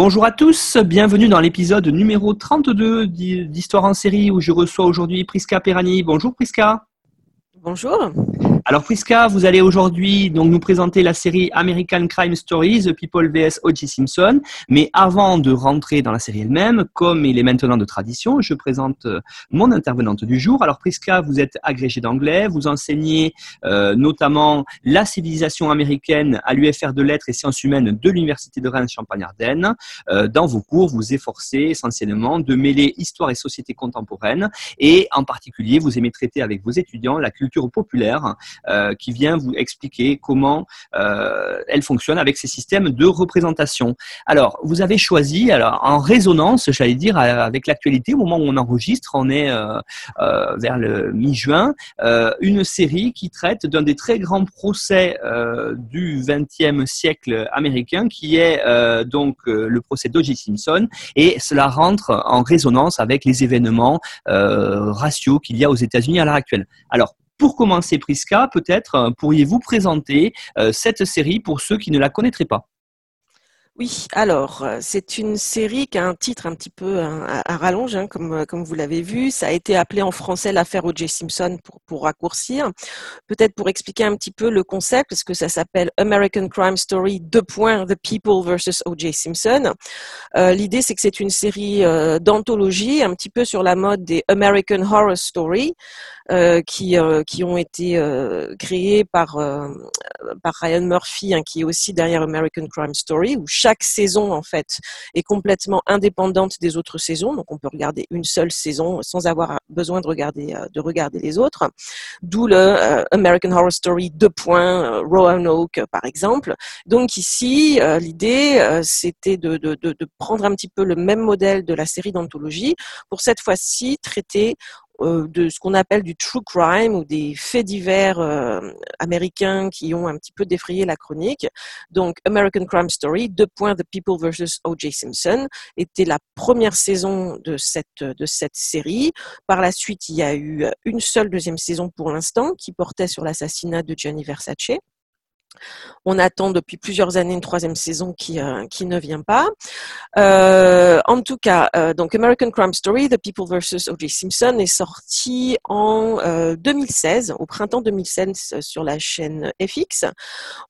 Bonjour à tous, bienvenue dans l'épisode numéro 32 d'Histoire en série où je reçois aujourd'hui Priska Perani. Bonjour Priska. Bonjour. Alors Priska, vous allez aujourd'hui donc nous présenter la série American Crime Stories, The People vs O.J. Simpson. Mais avant de rentrer dans la série elle-même, comme il est maintenant de tradition, je présente euh, mon intervenante du jour. Alors Priska, vous êtes agrégée d'anglais, vous enseignez euh, notamment la civilisation américaine à l'UFR de lettres et sciences humaines de l'Université de Rennes Champagne-Ardenne. Euh, dans vos cours, vous efforcez essentiellement de mêler histoire et société contemporaine et en particulier, vous aimez traiter avec vos étudiants la culture populaire euh, qui vient vous expliquer comment euh, elle fonctionne avec ces systèmes de représentation. Alors, vous avez choisi, alors en résonance, j'allais dire, avec l'actualité, au moment où on enregistre, on est euh, vers le mi-juin, une série qui traite d'un des très grands procès du XXe siècle américain, qui est donc le procès d'O.J. Simpson, et cela rentre en résonance avec les événements raciaux qu'il y a aux États-Unis à l'heure actuelle. Alors, pour commencer, Priska, peut-être euh, pourriez-vous présenter euh, cette série pour ceux qui ne la connaîtraient pas? Oui, alors euh, c'est une série qui a un titre un petit peu hein, à, rallonge, hein, comme, euh, comme vous l'avez vu. Ça a été appelé en français l'affaire O.J. Simpson pour, pour raccourcir. Peut-être pour expliquer un petit peu le concept, parce que ça s'appelle American Crime Story, deux points, The People versus O.J. Simpson. Euh, L'idée, c'est que c'est une série d'anthologie, un petit peu sur la mode des American Horror Story, qui, qui ont été créées par, par Ryan Murphy, hein, qui est aussi derrière American Crime Story, où chaque chaque saison en fait est complètement indépendante des autres saisons, donc on peut regarder une seule saison sans avoir besoin de regarder euh, de regarder les autres. D'où le euh, American Horror Story 2. Euh, Roanoke par exemple. Donc ici, l'idée c'était de, de, de, prendre un petit peu le même modèle de la série d'anthologie pour cette fois-ci traiter de ce qu'on appelle du true crime ou des faits divers euh, américains qui ont un petit peu défrayé la chronique. Donc, American Crime Story, deux points The People versus O.J. Simpson, était la première saison de cette, de cette série. Par la suite, il y a eu une seule deuxième saison pour l'instant qui portait sur l'assassinat de Gianni Versace. On attend depuis plusieurs années une troisième saison qui, euh, ne vient pas. Euh, en tout cas, euh, donc American Crime Story, The People vs. O.J. Simpson est sorti en 2016, au printemps 2016 sur la chaîne FX.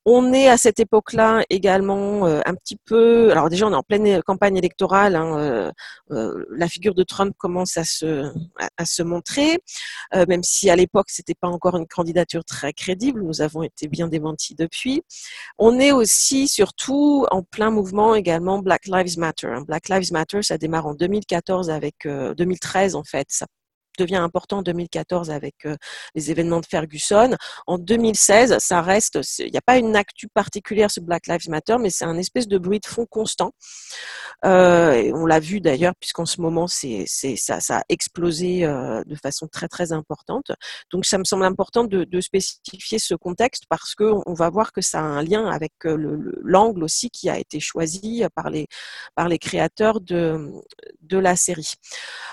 On est à cette époque-là également un petit peu. Alors déjà, on est en pleine campagne électorale. Hein, la figure de Trump commence à se à, se montrer, même si à l'époque c'était pas encore une candidature très crédible. Nous avons été bien démentis depuis. Puis, on est aussi surtout en plein mouvement également Black Lives Matter. Black Lives Matter, ça démarre en 2014 avec 2013 euh, en fait. Devient important en 2014 avec euh, les événements de Ferguson. En 2016, ça reste, il n'y a pas une actu particulière sur Black Lives Matter, mais c'est un espèce de bruit de fond constant. Euh, on l'a vu d'ailleurs, puisqu'en ce moment, ça, a explosé euh, de façon très très importante. Donc ça me semble important de, spécifier ce contexte parce que on va voir que ça a un lien avec le, l'angle aussi qui a été choisi par les par les créateurs de de la série.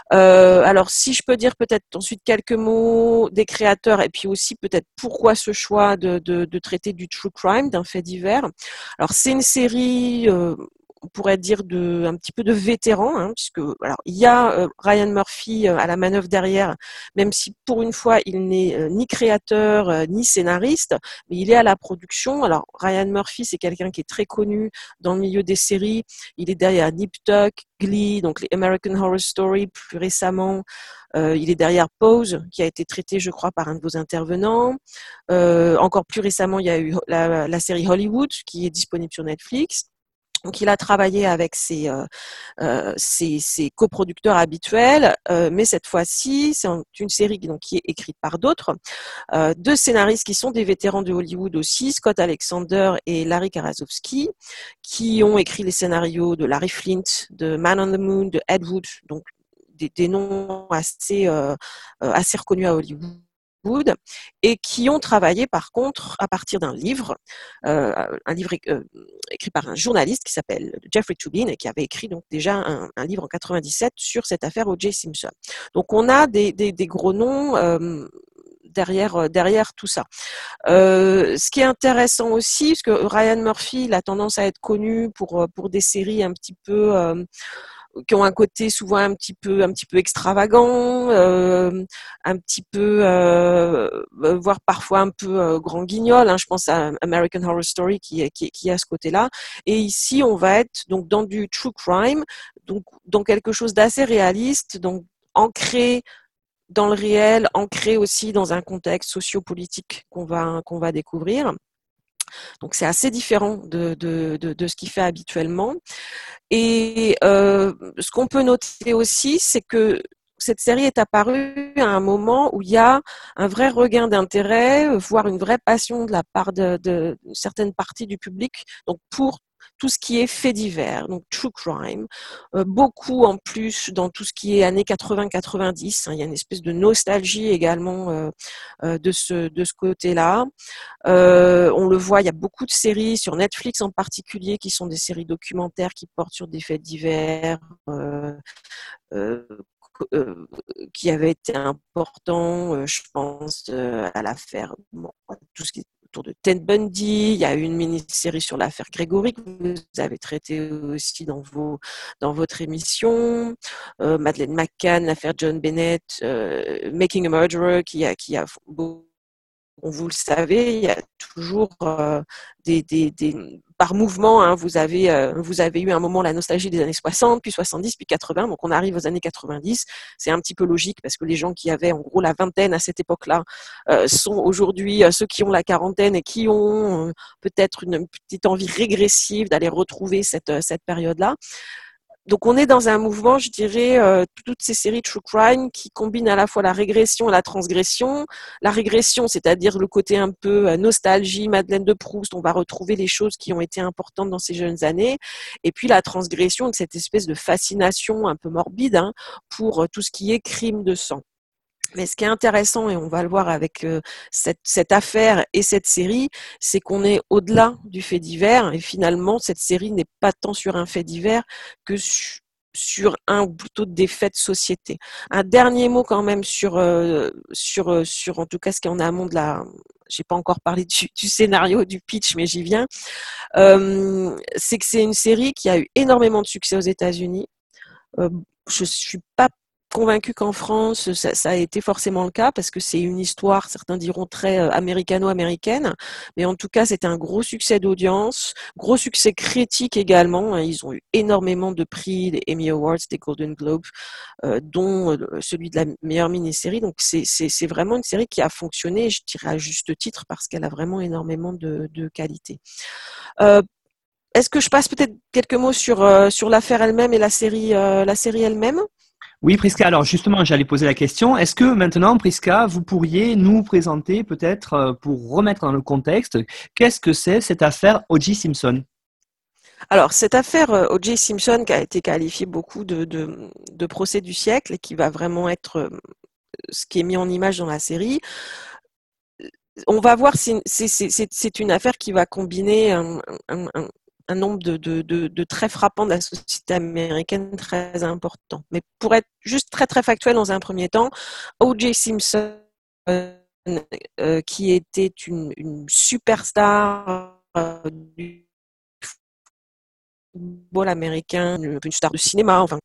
Alors si je peux dire peut-être ensuite quelques mots des créateurs et puis aussi peut-être pourquoi ce choix de, traiter du true crime, d'un fait divers. Alors c'est une série euh, on pourrait dire de un petit peu de vétéran, hein, puisque alors il y a euh, Ryan Murphy euh, à la manœuvre derrière, même si pour une fois il n'est euh, ni créateur ni scénariste, mais il est à la production. Alors Ryan Murphy, c'est quelqu'un qui est très connu dans le milieu des séries. Il est derrière Nip Tuck, Glee, donc les American Horror Story plus récemment. il est derrière Pose, qui a été traité, je crois, par un de vos intervenants. encore plus récemment, il y a eu la série Hollywood, qui est disponible sur Netflix. Donc, il a travaillé avec ses, euh, ses coproducteurs habituels, mais cette fois-ci, c'est une série qui est écrite par d'autres, deux scénaristes qui sont des vétérans de Hollywood aussi, Scott Alexander et Larry Karasowski, qui ont écrit les scénarios de Larry Flint, de Man on the Moon, de Ed Wood, donc des, noms assez reconnus à Hollywood et qui ont travaillé par contre à partir d'un livre, euh, un livre euh, écrit par un journaliste qui s'appelle Jeffrey Tubin et qui avait écrit donc déjà un, livre en 97 sur cette affaire O.J. Simpson. Donc on a des, gros noms. Euh, derrière, tout ça. ce qui est intéressant aussi, parce que Ryan Murphy a tendance à être connu pour des séries un petit peu qui ont un côté souvent un petit peu un petit peu extravagant, euh, un petit peu euh, euh voire parfois un peu grand guignol. Hein, je pense à American Horror Story qui a ce côté-là. Et ici, on va être donc dans du true crime, donc dans quelque chose d'assez réaliste, donc ancré dans le réel, ancré aussi dans un contexte sociopolitique qu'on va qu'on va découvrir. Donc c'est assez différent de, de, de, ce qu'il fait habituellement. Et euh, ce qu'on peut noter aussi, c'est que cette série est apparue à un moment où il y a un vrai regain d'intérêt, voire une vraie passion de la part de certaines parties du public, donc pour tout ce qui est fait divers, donc true crime, euh, beaucoup en plus dans tout ce qui est années 80-90. Hein, il y a une espèce de nostalgie également euh, euh, de ce de ce côté-là. on le voit, il y a beaucoup de séries sur Netflix en particulier qui sont des séries documentaires qui portent sur des faits divers. qui avaient été importants, je pense à l'affaire, tout ce qui de Ted Bundy. Il y a une mini-série sur l'affaire Grégory que vous avez traité aussi dans, vos, dans votre émission. Euh, Madeleine McCann, l'affaire John Bennett, euh, Making a Murderer, qui a, qui a vous le savez, il y a toujours euh, des, des, par mouvement. Hein, vous avez euh, vous avez eu un moment la nostalgie des années 60, puis 70, puis 80. Donc on arrive aux années 90. C'est un petit peu logique parce que les gens qui avaient en gros la vingtaine à cette époque-là euh, sont aujourd'hui ceux qui ont la quarantaine et qui ont peut-être une petite envie régressive d'aller retrouver cette période-là donc on est dans un mouvement, je dirais, euh, toutes ces séries true crime qui combinent à la fois la régression et la transgression. La régression, c'est-à-dire le côté un peu euh, nostalgie, Madeleine de Proust, on va retrouver les choses qui ont été importantes dans ces jeunes années. Et puis la transgression, cette espèce de fascination un peu morbide hein, pour euh, tout ce qui est crime de sang. Mais ce qui est intéressant, et on va le voir avec euh, cette, affaire et cette série, c'est qu'on est au-delà du fait divers. Et finalement, cette série n'est pas tant sur un fait divers que sur un ou plutôt des faits de société. Un dernier mot quand même sur, euh, sur, euh, sur en tout cas ce qui est en amont de la... J'ai pas encore parlé du, du, scénario, du pitch, mais j'y viens. C'est que c'est une série qui a eu énormément de succès aux États-Unis. Je suis pas convaincu qu'en France, ça, a été forcément le cas parce que c'est une histoire, certains diront très euh, américano-américaine, mais en tout cas, c'est un gros succès d'audience, gros succès critique également. Hein. Ils ont eu énormément de prix, des Emmy Awards, des Golden Globes, euh, dont euh, celui de la meilleure mini-série. Donc, c'est vraiment une série qui a fonctionné, je dirais à juste titre, parce qu'elle a vraiment énormément de, qualité. Est-ce que je passe peut-être quelques mots sur, sur l'affaire elle-même et la série, la série elle-même? Oui, Prisca. Alors justement, j'allais poser la question. Est-ce que maintenant, Prisca, vous pourriez nous présenter peut-être, euh, pour remettre dans le contexte, qu'est-ce que c'est cette affaire O.J. Simpson? Alors, cette affaire euh, O.J. Simpson qui a été qualifiée beaucoup de, de, procès du siècle et qui va vraiment être euh, ce qui est mis en image dans la série, on va voir, c'est une affaire qui va combiner un nombre de, de, de, frappants de la société américaine très important. Mais pour être juste très très factuel dans un premier temps, O.J. Simpson, euh, qui était une, une superstar euh, du football américain, une, star de cinéma, enfin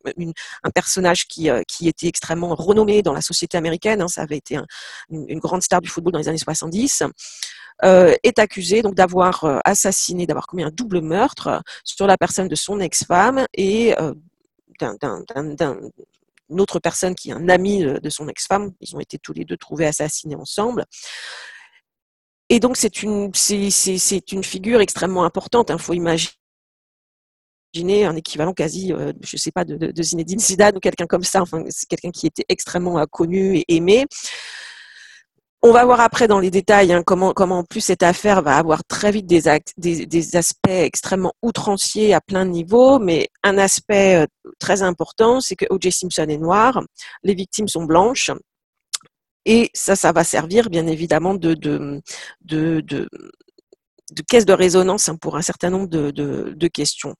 un personnage qui, euh, qui était extrêmement renommé dans la société américaine. Hein, ça avait été un, une, grande star du football dans les années 70. Euh, est accusé donc d'avoir euh, assassiné, d'avoir commis un double meurtre sur la personne de son ex-femme et d'une autre personne qui est un ami de son ex-femme. Ils ont été tous les deux trouvés assassinés ensemble. Et donc c'est une c'est une figure extrêmement importante. Il faut imaginer un équivalent quasi, je sais pas, de, Zinedine Zidane ou quelqu'un comme ça. Enfin, c'est quelqu'un qui était extrêmement connu et aimé. On va voir après dans les détails hein, comment, comment en plus cette affaire va avoir très vite des, aspects extrêmement outranciers à plein de niveaux, mais un aspect très important, c'est que O.J. Simpson est noir, les victimes sont blanches, et ça, ça va servir bien évidemment de, de, de, de de caisse de résonance hein, pour un certain nombre de, questions.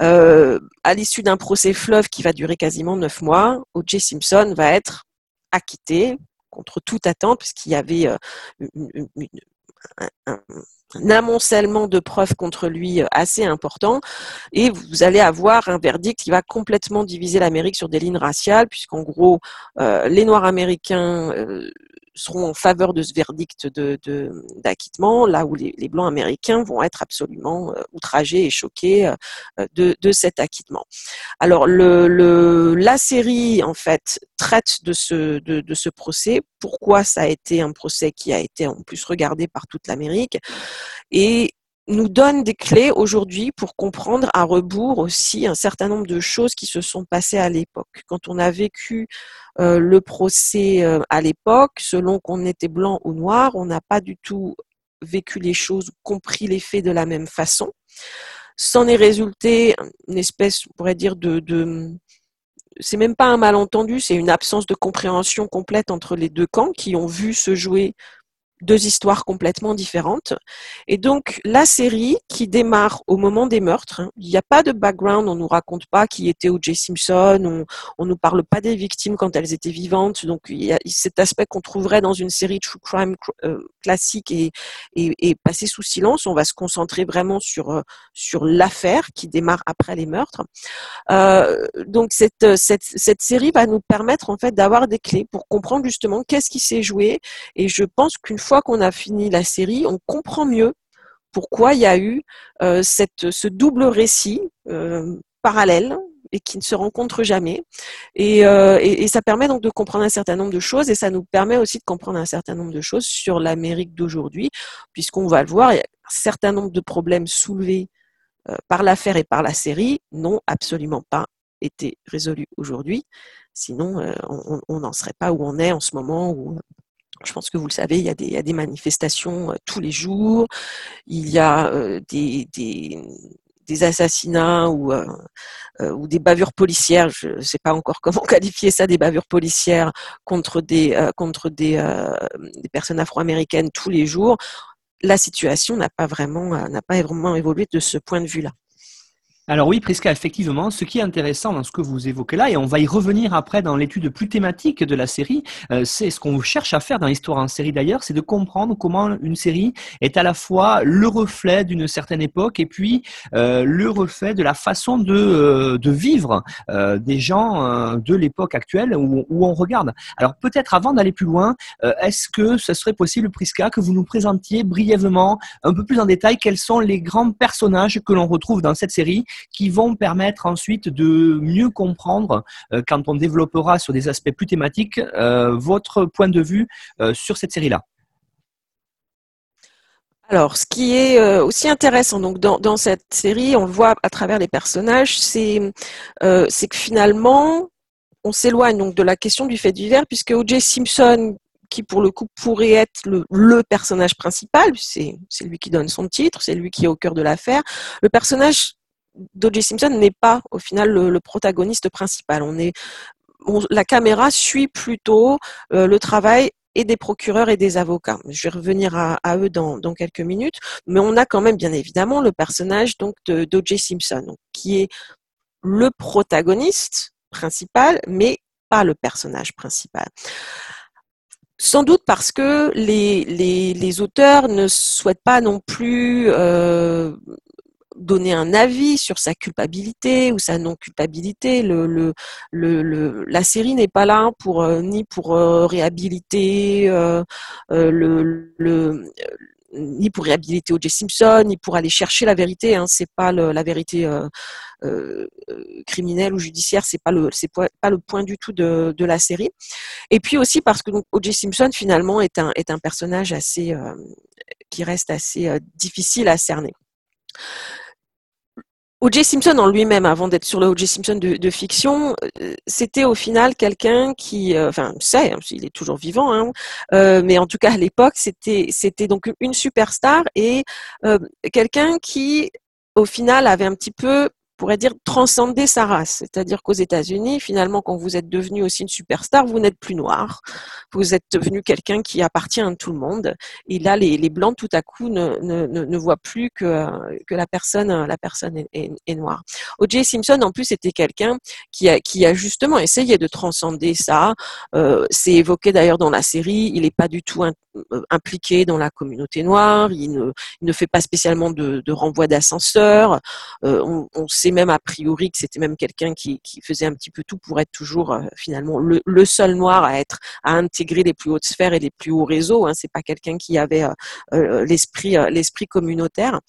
Euh, à l'issue d'un procès fleuve qui va durer quasiment neuf mois, O.J. Simpson va être acquitté contre toute attente, puisqu'il y avait euh, un, amoncellement de preuves contre lui euh, assez important et vous allez avoir un verdict qui va complètement diviser l'Amérique sur des lignes raciales puisqu'en gros les Noirs américains seront en faveur de ce verdict d'acquittement, là où les, Blancs américains vont être absolument outragés et choqués de, de cet acquittement. Alors la série en fait traite de ce, de ce procès. Pourquoi ça a été un procès qui a été en plus regardé par toute l'Amérique? Et nous donne des clés aujourd'hui pour comprendre à rebours aussi un certain nombre de choses qui se sont passées à l'époque. Quand on a vécu euh, le procès euh, à l'époque, selon qu'on était blanc ou noir, on n'a pas du tout vécu les choses, compris les faits de la même façon. S'en est résulté une espèce, on pourrait dire, de, de c'est même pas un malentendu, c'est une absence de compréhension complète entre les deux camps qui ont vu se jouer deux histoires complètement différentes. Et donc, la série qui démarre au moment des meurtres, hein, il n'y a pas de background, on nous raconte pas qui était O.J. Simpson, on, on nous parle pas des victimes quand elles étaient vivantes. Donc, il y a cet aspect qu'on trouverait dans une série true crime euh, classique et, et, et, passé sous silence. On va se concentrer vraiment sur, euh, sur l'affaire qui démarre après les meurtres. Euh, donc, cette, cette, cette série va nous permettre, en fait, d'avoir des clés pour comprendre justement qu'est-ce qui s'est joué. Et je pense qu'une fois qu'on a fini la série, on comprend mieux pourquoi il y a eu euh, ce double récit euh, parallèle et qui ne se rencontre jamais. Euh, et, et, ça permet donc de comprendre un certain nombre de choses et ça nous permet aussi de comprendre un certain nombre de choses sur l'Amérique d'aujourd'hui, puisqu'on va le voir, il y a un certain nombre de problèmes soulevés par l'affaire et par la série n'ont absolument pas été résolus aujourd'hui. Sinon, on n'en serait pas où on est en ce moment, où je pense que vous le savez, il y a des, manifestations euh, tous les jours, il y a euh, des, assassinats ou, euh, ou des bavures policières, je ne sais pas encore comment qualifier ça, des bavures policières contre des, des, personnes afro-américaines tous les jours. La situation n'a pas n'a pas vraiment évolué de ce point de vue-là. Alors oui, Prisca, effectivement, ce qui est intéressant dans ce que vous évoquez là, et on va y revenir après dans l'étude plus thématique de la série, euh, c'est ce qu'on cherche à faire dans l'histoire en série d'ailleurs, c'est de comprendre comment une série est à la fois le reflet d'une certaine époque et puis euh, le reflet de la façon de, euh, vivre des gens de l'époque actuelle où, où, on regarde. Alors peut-être avant d'aller plus loin, est-ce que ce serait possible, Prisca, que vous nous présentiez brièvement, un peu plus en détail, quels sont les grands personnages que l'on retrouve dans cette série qui vont permettre ensuite de mieux comprendre, euh, quand on développera sur des aspects plus thématiques, euh, votre point de vue euh, sur cette série-là. Alors, ce qui est aussi intéressant donc dans, cette série, on le voit à travers les personnages, c'est que finalement, on s'éloigne de la question du fait divers, puisque O.J. Simpson, qui pour le coup pourrait être le personnage principal, c'est lui qui donne son titre, c'est lui qui est au cœur de l'affaire, le personnage d'O.J. Simpson n'est pas au final le, protagoniste principal. On est, la caméra suit plutôt euh, le travail et des procureurs et des avocats. Je vais revenir à, eux dans, quelques minutes, mais on a quand même bien évidemment le personnage donc d'O.J. Simpson, qui est le protagoniste principal, mais pas le personnage principal. Sans doute parce que les, les, auteurs ne souhaitent pas non plus euh, donner un avis sur sa culpabilité ou sa non-culpabilité. La série n'est pas là pour euh, ni pour euh, réhabiliter euh, le, ni pour réhabiliter O.J. Simpson, ni pour aller chercher la vérité. Hein. C'est pas la vérité criminelle ou judiciaire. C'est pas le pas le point du tout de, de la série. Et puis aussi parce que O.J. Simpson finalement est un est un personnage assez qui reste assez difficile à cerner O.J. Simpson en lui-même, avant d'être sur le O.J. Simpson de, fiction, euh, c'était au final quelqu'un qui, euh, enfin, c'est, hein, il est toujours vivant, hein, euh, mais en tout cas à l'époque, c'était, c'était donc une superstar et quelqu'un qui, au final, avait un petit peu pourrait dire transcender sa race. C'est-à-dire qu'aux États-Unis, finalement, quand vous êtes devenu aussi une superstar, vous n'êtes plus noir. Vous êtes devenu quelqu'un qui appartient à tout le monde. Et là, les, blancs, tout à coup, ne, voient plus que, la personne, est, noire. O.J. Simpson, en plus, était quelqu'un qui a, justement essayé de transcender ça. Euh, C'est évoqué d'ailleurs dans la série. Il n'est pas du tout euh, impliqué dans la communauté noire. Il ne, il ne fait pas spécialement de, de renvoi d'ascenseur. Euh, on, on sait même a priori que c'était même quelqu'un qui, faisait un petit peu tout pour être toujours euh, finalement le, seul noir à être à intégrer les plus hautes sphères et les plus hauts réseaux. Hein. C'est pas quelqu'un qui avait euh, euh, l'esprit l'esprit communautaire.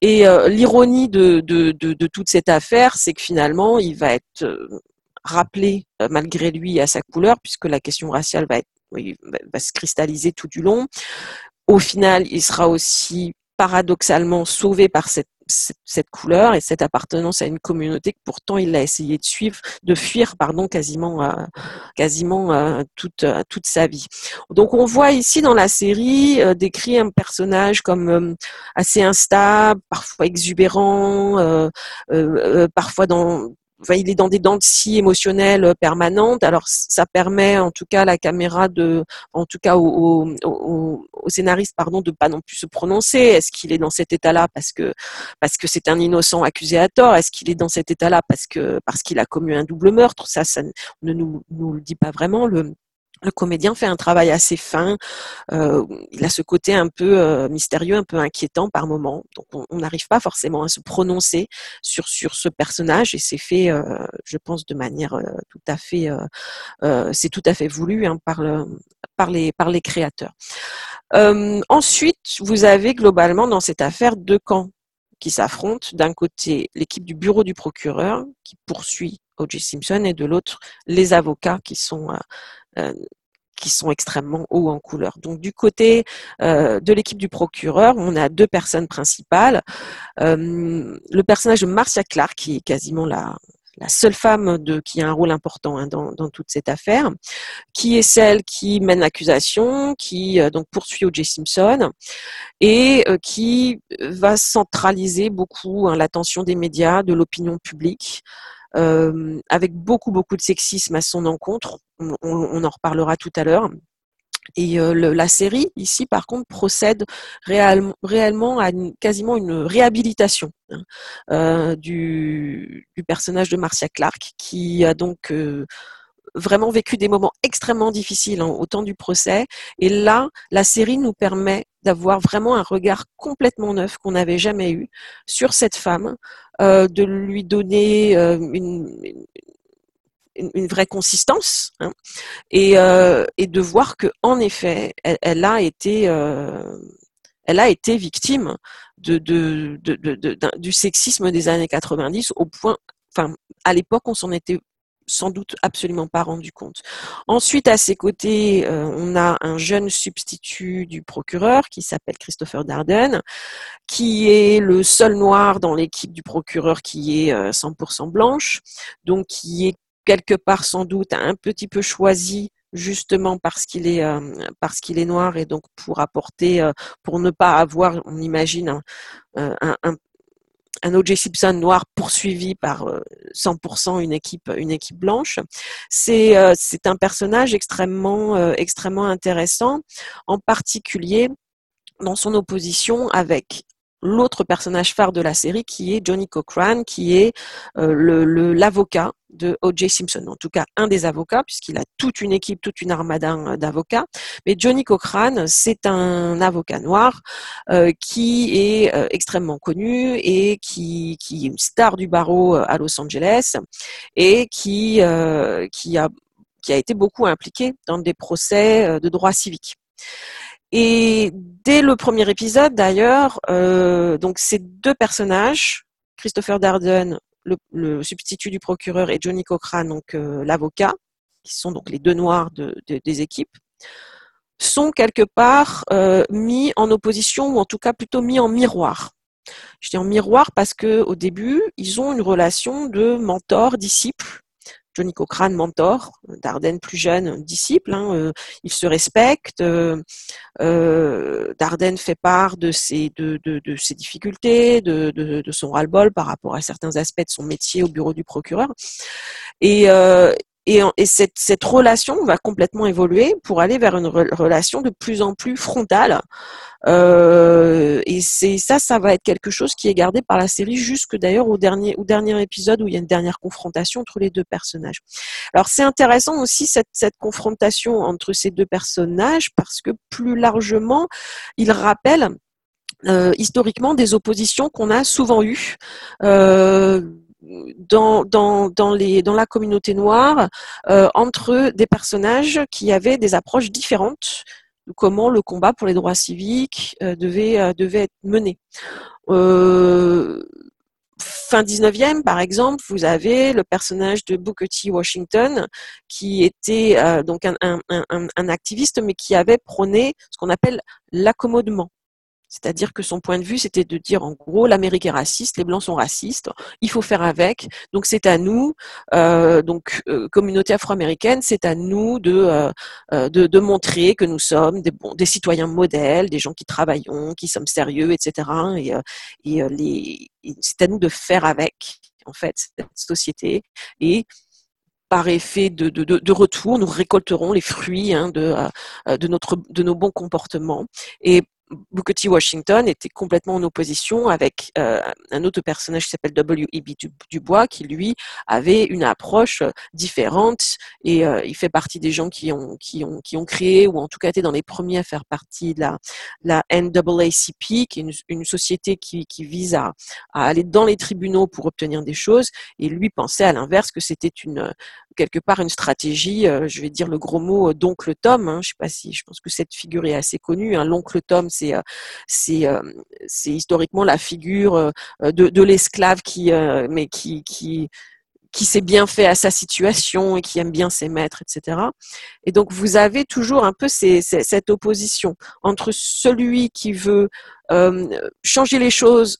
Et l'ironie de, de, toute cette affaire, c'est que finalement, il va être rappelé malgré lui à sa couleur, puisque la question raciale va être va se cristalliser tout du long. Au final, il sera aussi paradoxalement sauvé par cette cette, couleur et cette appartenance à une communauté que pourtant il a essayé de suivre, de fuir, pardon, quasiment, euh, quasiment euh, toute, euh, toute sa vie. Donc on voit ici dans la série décrit un personnage comme assez instable, parfois exubérant, parfois dans il est dans des dents de scie émotionnelles euh, permanentes. Alors ça permet en tout cas à la caméra de, en tout cas au, au, au scénariste pardon, de pas non plus se prononcer. Est-ce qu'il est dans cet état-là parce que parce que c'est un innocent accusé à tort? Est-ce qu'il est dans cet état-là parce que parce qu'il a commis un double meurtre? Ça, ça ne nous, nous le dit pas vraiment. Le comédien fait un travail assez fin. Euh, il a ce côté un peu euh, mystérieux, un peu inquiétant par moment. Donc, on n'arrive pas forcément à se prononcer sur sur ce personnage et c'est fait, euh, je pense, de manière tout à fait, c'est tout à fait voulu hein, par le par les par les créateurs. ensuite, vous avez globalement dans cette affaire deux camps qui s'affrontent. D'un côté, l'équipe du bureau du procureur qui poursuit O.J. Simpson et de l'autre, les avocats qui sont euh, qui sont extrêmement hauts en couleur. Donc du côté euh, de l'équipe du procureur, on a deux personnes principales. Euh, le personnage de Marcia Clark, qui est quasiment la, seule femme qui a un rôle important hein, dans, dans, toute cette affaire, qui est celle qui mène l'accusation, qui donc poursuit O.J. Simpson et qui va centraliser beaucoup hein, l'attention des médias, de l'opinion publique. Euh, avec beaucoup beaucoup de sexisme à son encontre. On, en reparlera tout à l'heure. Et euh, la série, ici, par contre, procède réellement à quasiment une réhabilitation hein, euh, du, personnage de Marcia Clark, qui a donc vraiment vécu des moments extrêmement difficiles hein, au temps du procès. Et là, la série nous permet d'avoir vraiment un regard complètement neuf qu'on n'avait jamais eu sur cette femme, euh, de lui donner euh, une, une, vraie consistance hein, et, euh, et, de voir que en effet, elle, a été elle a été victime de, de, de, du sexisme des années 90 au point, enfin, à l'époque, on s'en était sans doute absolument pas rendu compte. Ensuite, à ses côtés, euh, on a un jeune substitut du procureur qui s'appelle Christopher Darden, qui est le seul noir dans l'équipe du procureur qui est 100% euh, blanche, donc qui est quelque part sans doute un petit peu choisi justement parce qu'il est euh, est noir et donc pour apporter pour ne pas avoir on imagine un, un O.J. Simpson noir poursuivi par 100% euh, une équipe, une équipe blanche. C'est euh, un personnage extrêmement, euh, extrêmement intéressant, en particulier dans son opposition avec l'autre personnage phare de la série qui est Johnny Cochran, qui est le l'avocat de O.J. Simpson, en tout cas un des avocats, puisqu'il a toute une équipe, toute une armada euh, d'avocats. Mais Johnny Cochran, c'est un avocat noir euh, qui est euh, extrêmement connu et qui, est une star du barreau à Los Angeles et qui, qui, a, qui a été beaucoup impliqué dans des procès de droit civique. Et dès le premier épisode, d'ailleurs, donc ces deux personnages, Christopher Darden le, substitut du procureur et Johnny Cochran, donc euh, l'avocat, qui sont donc les deux noirs des équipes, sont quelque part euh, mis en opposition ou en tout cas plutôt mis en miroir. Je dis en miroir parce que au début, ils ont une relation de mentor-disciple. Johnny Cochrane, mentor, Dardenne plus jeune, disciple. Hein, euh, ils se respectent. Euh, euh, Dardenne fait part de ses, difficultés, de, de son ras-le-bol par rapport à certains aspects de son métier au bureau du procureur. Et, euh, et, et cette, cette, relation va complètement évoluer pour aller vers une relation de plus en plus frontale. Euh, et c'est ça, ça va être quelque chose qui est gardé par la série jusque d'ailleurs au dernier, au dernier épisode où il y a une dernière confrontation entre les deux personnages. Alors c'est intéressant aussi cette, cette confrontation entre ces deux personnages parce que plus largement, il rappelle euh, historiquement des oppositions qu'on a souvent eues. Euh, dans, dans, dans, les, dans la communauté noire euh, entre des personnages qui avaient des approches différentes de comment le combat pour les droits civiques euh, devait, euh, devait être mené. Fin 19e, par exemple, vous avez le personnage de Booker T. Washington, qui était donc un, un, un, activiste, mais qui avait prôné ce qu'on appelle l'accommodement. C'est-à-dire que son point de vue, c'était de dire en gros, l'Amérique est raciste, les Blancs sont racistes, il faut faire avec. Donc c'est à nous, euh, donc euh, communauté afro-américaine, c'est à nous de, euh, montrer que nous sommes des, citoyens modèles, des gens qui travaillons, qui sommes sérieux, etc. Et, c'est à nous de faire avec en fait cette société et par effet de, retour, nous récolterons les fruits hein, de nos bons comportements. Et Booker T. Washington était complètement en opposition avec euh, un autre personnage qui s'appelle W.E.B. Dubois, qui lui avait une approche différente et euh, il fait partie des gens qui ont, qui, ont, qui ont créé ou en tout cas été dans les premiers à faire partie de la, la NAACP, qui est une, société qui, qui vise à, aller dans les tribunaux pour obtenir des choses et lui pensait à l'inverse que c'était une quelque part une stratégie, euh, je vais dire le gros mot d'oncle Tom, hein, je sais pas si, je pense que cette figure est assez connue, hein, l'oncle Tom c'est euh, euh, c'est historiquement la figure euh, de, l'esclave qui s'est bien fait à sa situation et qui aime bien ses maîtres, etc. Et donc vous avez toujours un peu cette opposition entre celui qui veut changer les choses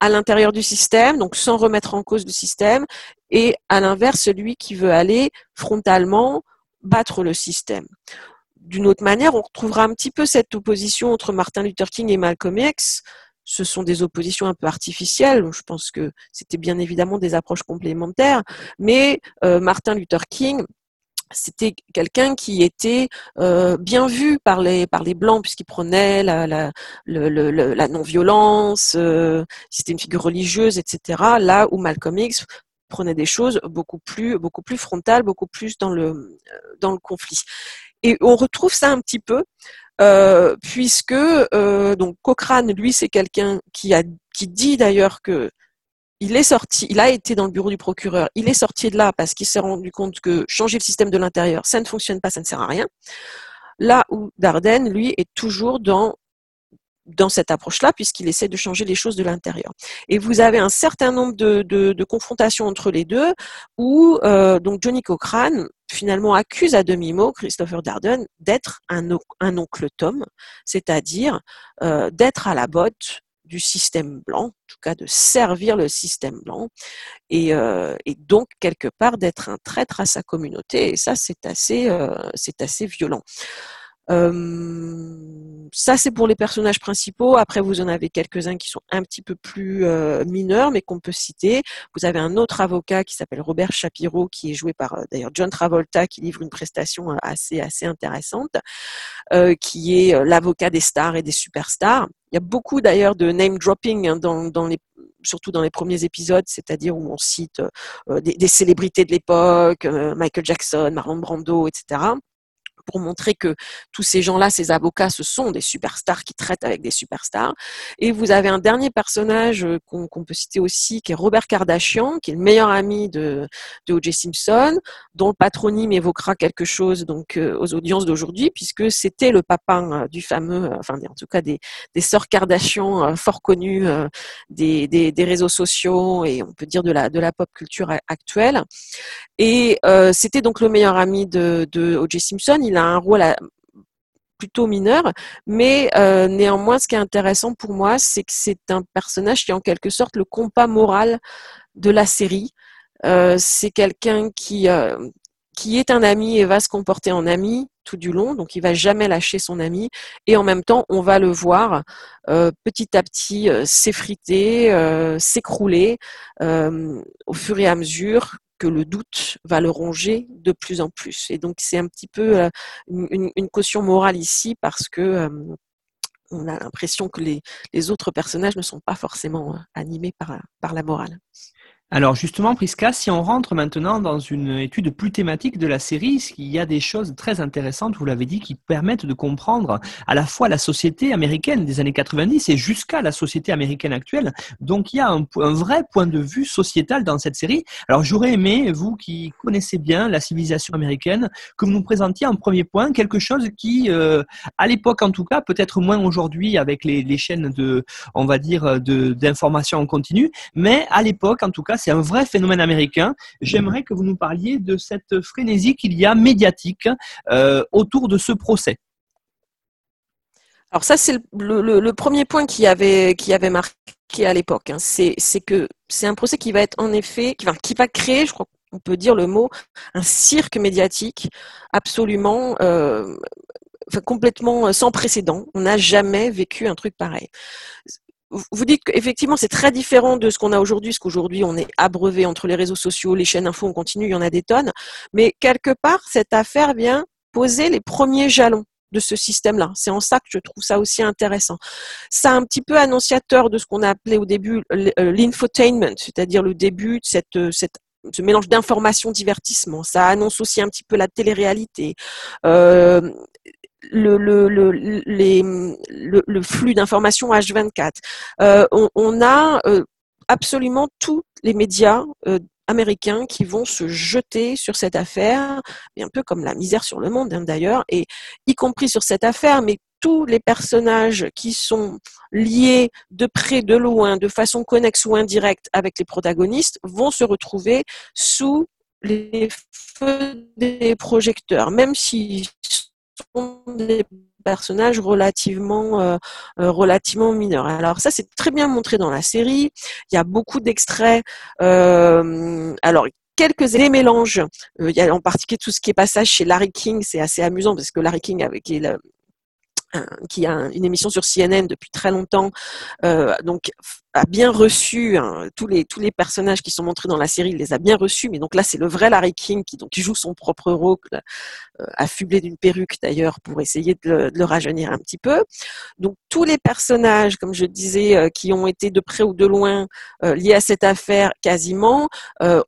à l'intérieur du système, donc sans remettre en cause le système, et à l'inverse celui qui veut aller frontalement battre le système d'une autre manière, on retrouvera un petit peu cette opposition entre Martin Luther King et Malcolm X. Ce sont des oppositions un peu artificielles. Je pense que c'était bien évidemment des approches complémentaires. Mais euh, Martin Luther King, c'était quelqu'un qui était euh, bien vu par les blancs puisqu'il prenait la non-violence, euh, c'était une figure religieuse, etc. Là où Malcolm X prenait des choses beaucoup plus frontales, beaucoup plus dans le dans le conflit. Et on retrouve ça un petit peu, euh, puisque euh, donc Cochrane, lui, c'est quelqu'un qui a qui dit d'ailleurs que il est sorti, il a été dans le bureau du procureur, il est sorti de là parce qu'il s'est rendu compte que changer le système de l'intérieur, ça ne fonctionne pas, ça ne sert à rien. Là où Dardenne, lui, est toujours dans dans cette approche-là, puisqu'il essaie de changer les choses de l'intérieur. Et vous avez un certain nombre de, de, de confrontations entre les deux, où euh, donc Johnny Cochrane finalement accuse à demi-mot Christopher Darden d'être un, oncle Tom, c'est-à-dire euh, d'être à la botte du système blanc, en tout cas de servir le système blanc, et, euh, donc quelque part d'être un traître à sa communauté. Et ça, c'est assez, euh, c'est assez violent. Euh, ça, c'est pour les personnages principaux. Après, vous en avez quelques-uns qui sont un petit peu plus euh, mineurs, mais qu'on peut citer. Vous avez un autre avocat qui s'appelle Robert Shapiro, qui est joué par euh, d'ailleurs John Travolta, qui livre une prestation euh, assez assez intéressante, euh, qui est l'avocat des stars et des superstars. Il y a beaucoup d'ailleurs de name dropping hein, dans, dans les surtout dans les premiers épisodes, c'est-à-dire où on cite euh, des, des, célébrités de l'époque, euh, Michael Jackson, Marlon Brando, etc pour montrer que tous ces gens-là, ces avocats, ce sont des superstars qui traitent avec des superstars. Et vous avez un dernier personnage euh, qu'on qu peut citer aussi, qui est Robert Kardashian, qui est le meilleur ami de, de O.J. Simpson, dont le patronyme évoquera quelque chose donc euh, aux audiences d'aujourd'hui, puisque c'était le papa euh, du fameux, enfin en tout cas des, des sœurs Kardashian fort connues des, des, des, réseaux sociaux et on peut dire de la, de la pop culture actuelle. Et c'était donc le meilleur ami de, de O.J. Simpson. Il a un rôle plutôt mineur, mais néanmoins, ce qui est intéressant pour moi, c'est que c'est un personnage qui est en quelque sorte le compas moral de la série. c'est quelqu'un qui, qui est un ami et va se comporter en ami tout du long, donc il va jamais lâcher son ami, et en même temps, on va le voir euh, petit à petit euh, s'effriter, euh, s'écrouler au fur et à mesure que le doute va le ronger de plus en plus. Et donc c'est un petit peu une, caution morale ici parce que on a l'impression que les, autres personnages ne sont pas forcément animés par, par la morale. Alors justement, Prisca, si on rentre maintenant dans une étude plus thématique de la série, il y a des choses très intéressantes, vous l'avez dit, qui permettent de comprendre à la fois la société américaine des années 90 et jusqu'à la société américaine actuelle? Donc il y a un, vrai point de vue sociétal dans cette série. Alors j'aurais aimé, vous qui connaissez bien la civilisation américaine, que vous nous présentiez en premier point quelque chose qui, euh, à l'époque en tout cas, peut-être moins aujourd'hui avec les, les, chaînes de, on va dire, d'information en continu, mais à l'époque en tout cas, c'est un vrai phénomène américain. J'aimerais que vous nous parliez de cette frénésie qu'il y a médiatique euh, autour de ce procès. Alors ça, c'est le, premier point qui avait, avait marqué à l'époque. Hein. C'est que c'est un procès qui va être en effet, qui va, créer, je crois qu'on peut dire le mot, un cirque médiatique absolument euh, complètement sans précédent. On n'a jamais vécu un truc pareil vous dites qu'effectivement, c'est très différent de ce qu'on a aujourd'hui, parce qu'aujourd'hui, on est abreuvé entre les réseaux sociaux, les chaînes info, on continue, il y en a des tonnes. Mais quelque part, cette affaire vient poser les premiers jalons de ce système-là. C'est en ça que je trouve ça aussi intéressant. C'est un petit peu annonciateur de ce qu'on a appelé au début euh, l'infotainment, c'est-à-dire le début de euh, ce mélange d'information, divertissement. Ça annonce aussi un petit peu la télé-réalité. Euh, le, flux d'informations H24. Euh, on, on, a euh, absolument tous les médias euh, américains qui vont se jeter sur cette affaire, un peu comme la misère sur le monde hein, d'ailleurs, et y compris sur cette affaire, mais tous les personnages qui sont liés de près, de loin, de façon connexe ou indirecte avec les protagonistes vont se retrouver sous les feux des projecteurs, même s'ils sont des personnages relativement euh, euh, relativement mineurs. Alors ça c'est très bien montré dans la série. Il y a beaucoup d'extraits. Euh, alors quelques mélanges. il y a en particulier tout ce qui est passage chez Larry King, c'est assez amusant parce que Larry King avec qui qui a une émission sur CNN depuis très longtemps, donc a bien reçu hein, tous les tous les personnages qui sont montrés dans la série, il les a bien reçus. Mais donc là, c'est le vrai Larry King qui donc joue son propre rôle, euh, affublé d'une perruque d'ailleurs pour essayer de le, rajeunir un petit peu. Donc tous les personnages, comme je disais, euh, qui ont été de près ou de loin euh, liés à cette affaire, quasiment,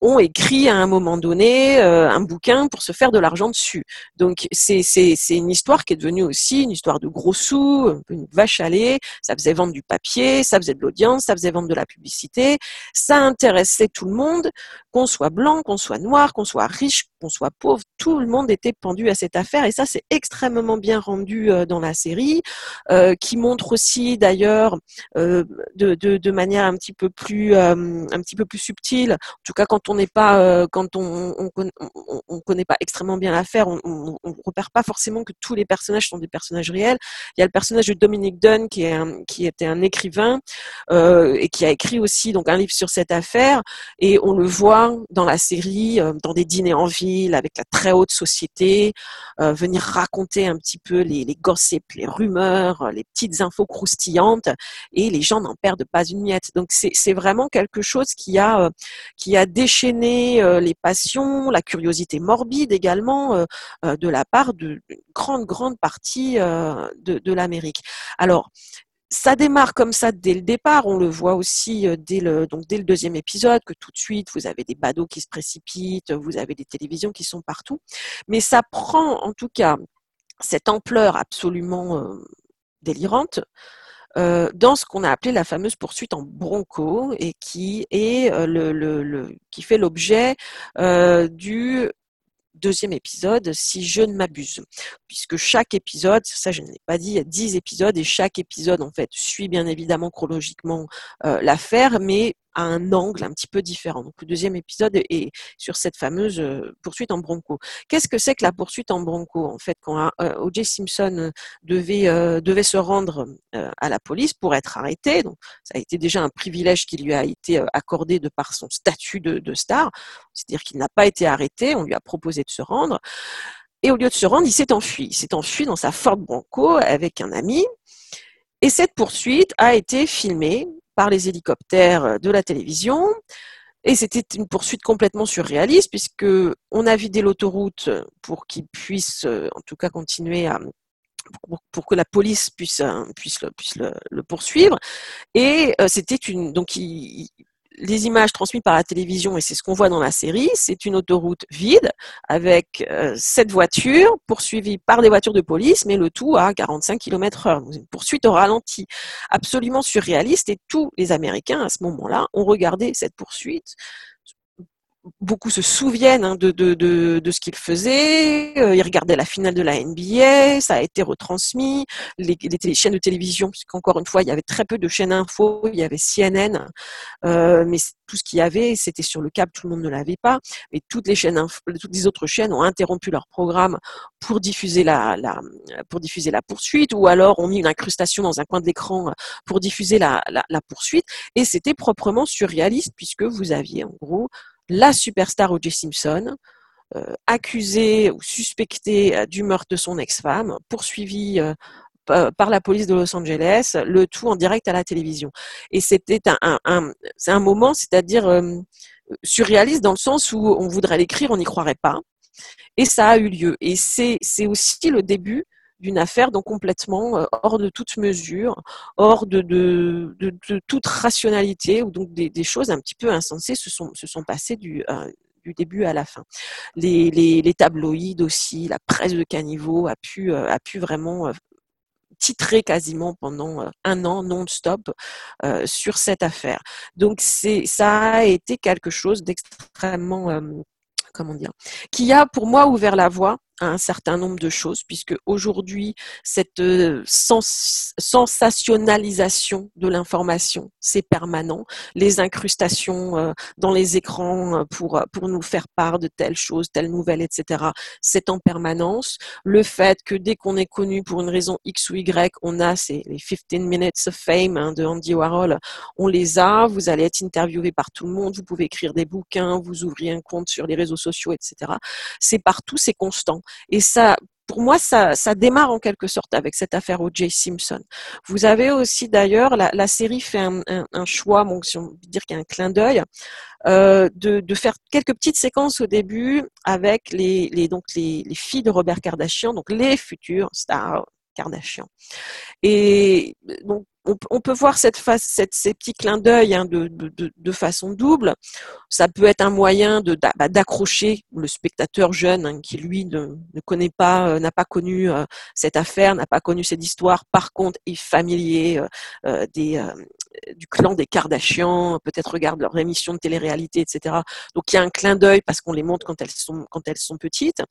ont écrit à un moment donné un bouquin pour se faire de l'argent dessus. Donc c'est c'est c'est une histoire qui est devenue aussi une histoire de gros sous, une vache à lait. Ça faisait vendre du papier, ça faisait de l'audience, ça faisait vendre de la publicité, ça intéressait tout le monde, qu'on soit blanc, qu'on soit noir, qu'on soit riche, qu'on soit pauvre, tout le monde était pendu à cette affaire et ça c'est extrêmement bien rendu euh, dans la série, euh, qui montre aussi d'ailleurs euh, de, manière un petit peu plus un petit peu plus subtile. En tout cas quand on n'est pas quand on on, connaît pas extrêmement bien l'affaire, on, on, repère pas forcément que tous les personnages sont des personnages réels. Il y a le personnage de Dominic Dunn qui est qui était un écrivain et qui a écrit aussi donc un livre sur cette affaire et on le voit dans la série dans des dîners en ville avec la très haute société, euh, venir raconter un petit peu les, les gossips, les rumeurs, les petites infos croustillantes, et les gens n'en perdent pas une miette. Donc c'est vraiment quelque chose qui a, euh, qui a déchaîné euh, les passions, la curiosité morbide également de la part d'une grande, grande partie de, de l'Amérique. Alors, ça démarre comme ça dès le départ. On le voit aussi euh, dès le, donc dès le deuxième épisode, que tout de suite, vous avez des badauds qui se précipitent, vous avez des télévisions qui sont partout. Mais ça prend en tout cas cette ampleur absolument euh, délirante euh, dans ce qu'on a appelé la fameuse poursuite en bronco et qui est le, le, qui fait l'objet du deuxième épisode, si je ne m'abuse. Puisque chaque épisode, ça je ne l'ai pas dit, il y a dix épisodes et chaque épisode en fait suit bien évidemment chronologiquement euh, l'affaire, mais à un angle un petit peu différent. Donc le deuxième épisode est sur cette fameuse poursuite en bronco. Qu'est-ce que c'est que la poursuite en bronco En fait, quand O.J. Simpson devait, devait se rendre à la police pour être arrêté, ça a été déjà un privilège qui lui a été accordé de par son statut de, de star, c'est-à-dire qu'il n'a pas été arrêté, on lui a proposé de se rendre. Et au lieu de se rendre, il s'est enfui. Il s'est enfui dans sa Ford Bronco avec un ami. Et cette poursuite a été filmée par les hélicoptères de la télévision. Et c'était une poursuite complètement surréaliste puisque on a vidé l'autoroute pour qu'il puisse, en tout cas, continuer à, pour, que la police puisse, puisse, le, poursuivre. Et euh, c'était une, donc il, les images transmises par la télévision, et c'est ce qu'on voit dans la série, c'est une autoroute vide avec euh, sept voitures poursuivies par des voitures de police, mais le tout à 45 km heure. Une poursuite au ralenti, absolument surréaliste, et tous les Américains, à ce moment-là, ont regardé cette poursuite beaucoup se souviennent hein, de, de, de, de, ce qu'il faisait. Euh, ils regardaient la finale de la NBA, ça a été retransmis. Les, les, chaînes de télévision, puisqu'encore une fois, il y avait très peu de chaînes info, il y avait CNN, euh, mais tout ce qu'il y avait, c'était sur le câble, tout le monde ne l'avait pas. Mais toutes les chaînes, toutes les autres chaînes ont interrompu leur programme pour diffuser la, la, pour diffuser la poursuite, ou alors ont mis une incrustation dans un coin de l'écran pour diffuser la, la, la poursuite. Et c'était proprement surréaliste puisque vous aviez en gros la superstar O.J. Simpson, euh, accusée ou suspectée euh, du meurtre de son ex-femme, poursuivie euh, par la police de Los Angeles, le tout en direct à la télévision. Et c'était un, moment, c'est-à-dire surréaliste dans le sens où on voudrait l'écrire, on n'y croirait pas. Et ça a eu lieu. Et c'est aussi le début d'une affaire donc complètement euh, hors de toute mesure, hors de, de, de, toute rationalité, ou donc des, des, choses un petit peu insensées se sont, se sont passées du, euh, du début à la fin. Les, les, les, tabloïds aussi, la presse de caniveau a pu, euh, a pu vraiment titrer quasiment pendant un an non-stop euh, sur cette affaire. Donc c'est ça a été quelque chose d'extrêmement euh, comment dire, qui a pour moi ouvert la voie un certain nombre de choses, puisque aujourd'hui, cette euh, sensationnalisation de l'information, c'est permanent. Les incrustations euh, dans les écrans euh, pour, pour nous faire part de telles choses, telles nouvelles, etc., c'est en permanence. Le fait que dès qu'on est connu pour une raison X ou Y, on a ces, les 15 minutes of fame hein, de Andy Warhol, on les a, vous allez être interviewé par tout le monde, vous pouvez écrire des bouquins, vous ouvrez un compte sur les réseaux sociaux, etc. C'est partout, c'est constant. Et ça, pour moi, ça, démarre en quelque sorte avec cette affaire O.J. Simpson. Vous avez aussi d'ailleurs, la, série fait un, choix, bon, si on veut dire qu'il y a un clin d'œil, euh, de, faire quelques petites séquences au début avec les, donc les, filles de Robert Kardashian, donc les futures stars Kardashian. Et donc on, peut voir cette face, ces petits clins d'œil hein, de, façon double. Ça peut être un moyen bah, d'accrocher le spectateur jeune hein, qui lui ne, connaît pas, euh, n'a pas connu euh, cette affaire, n'a pas connu cette histoire. Par contre, est familier euh, du clan des Kardashians, peut-être regarde leur émission de télé-réalité, etc. Donc il y a un clin d'œil parce qu'on les montre quand elles sont petites.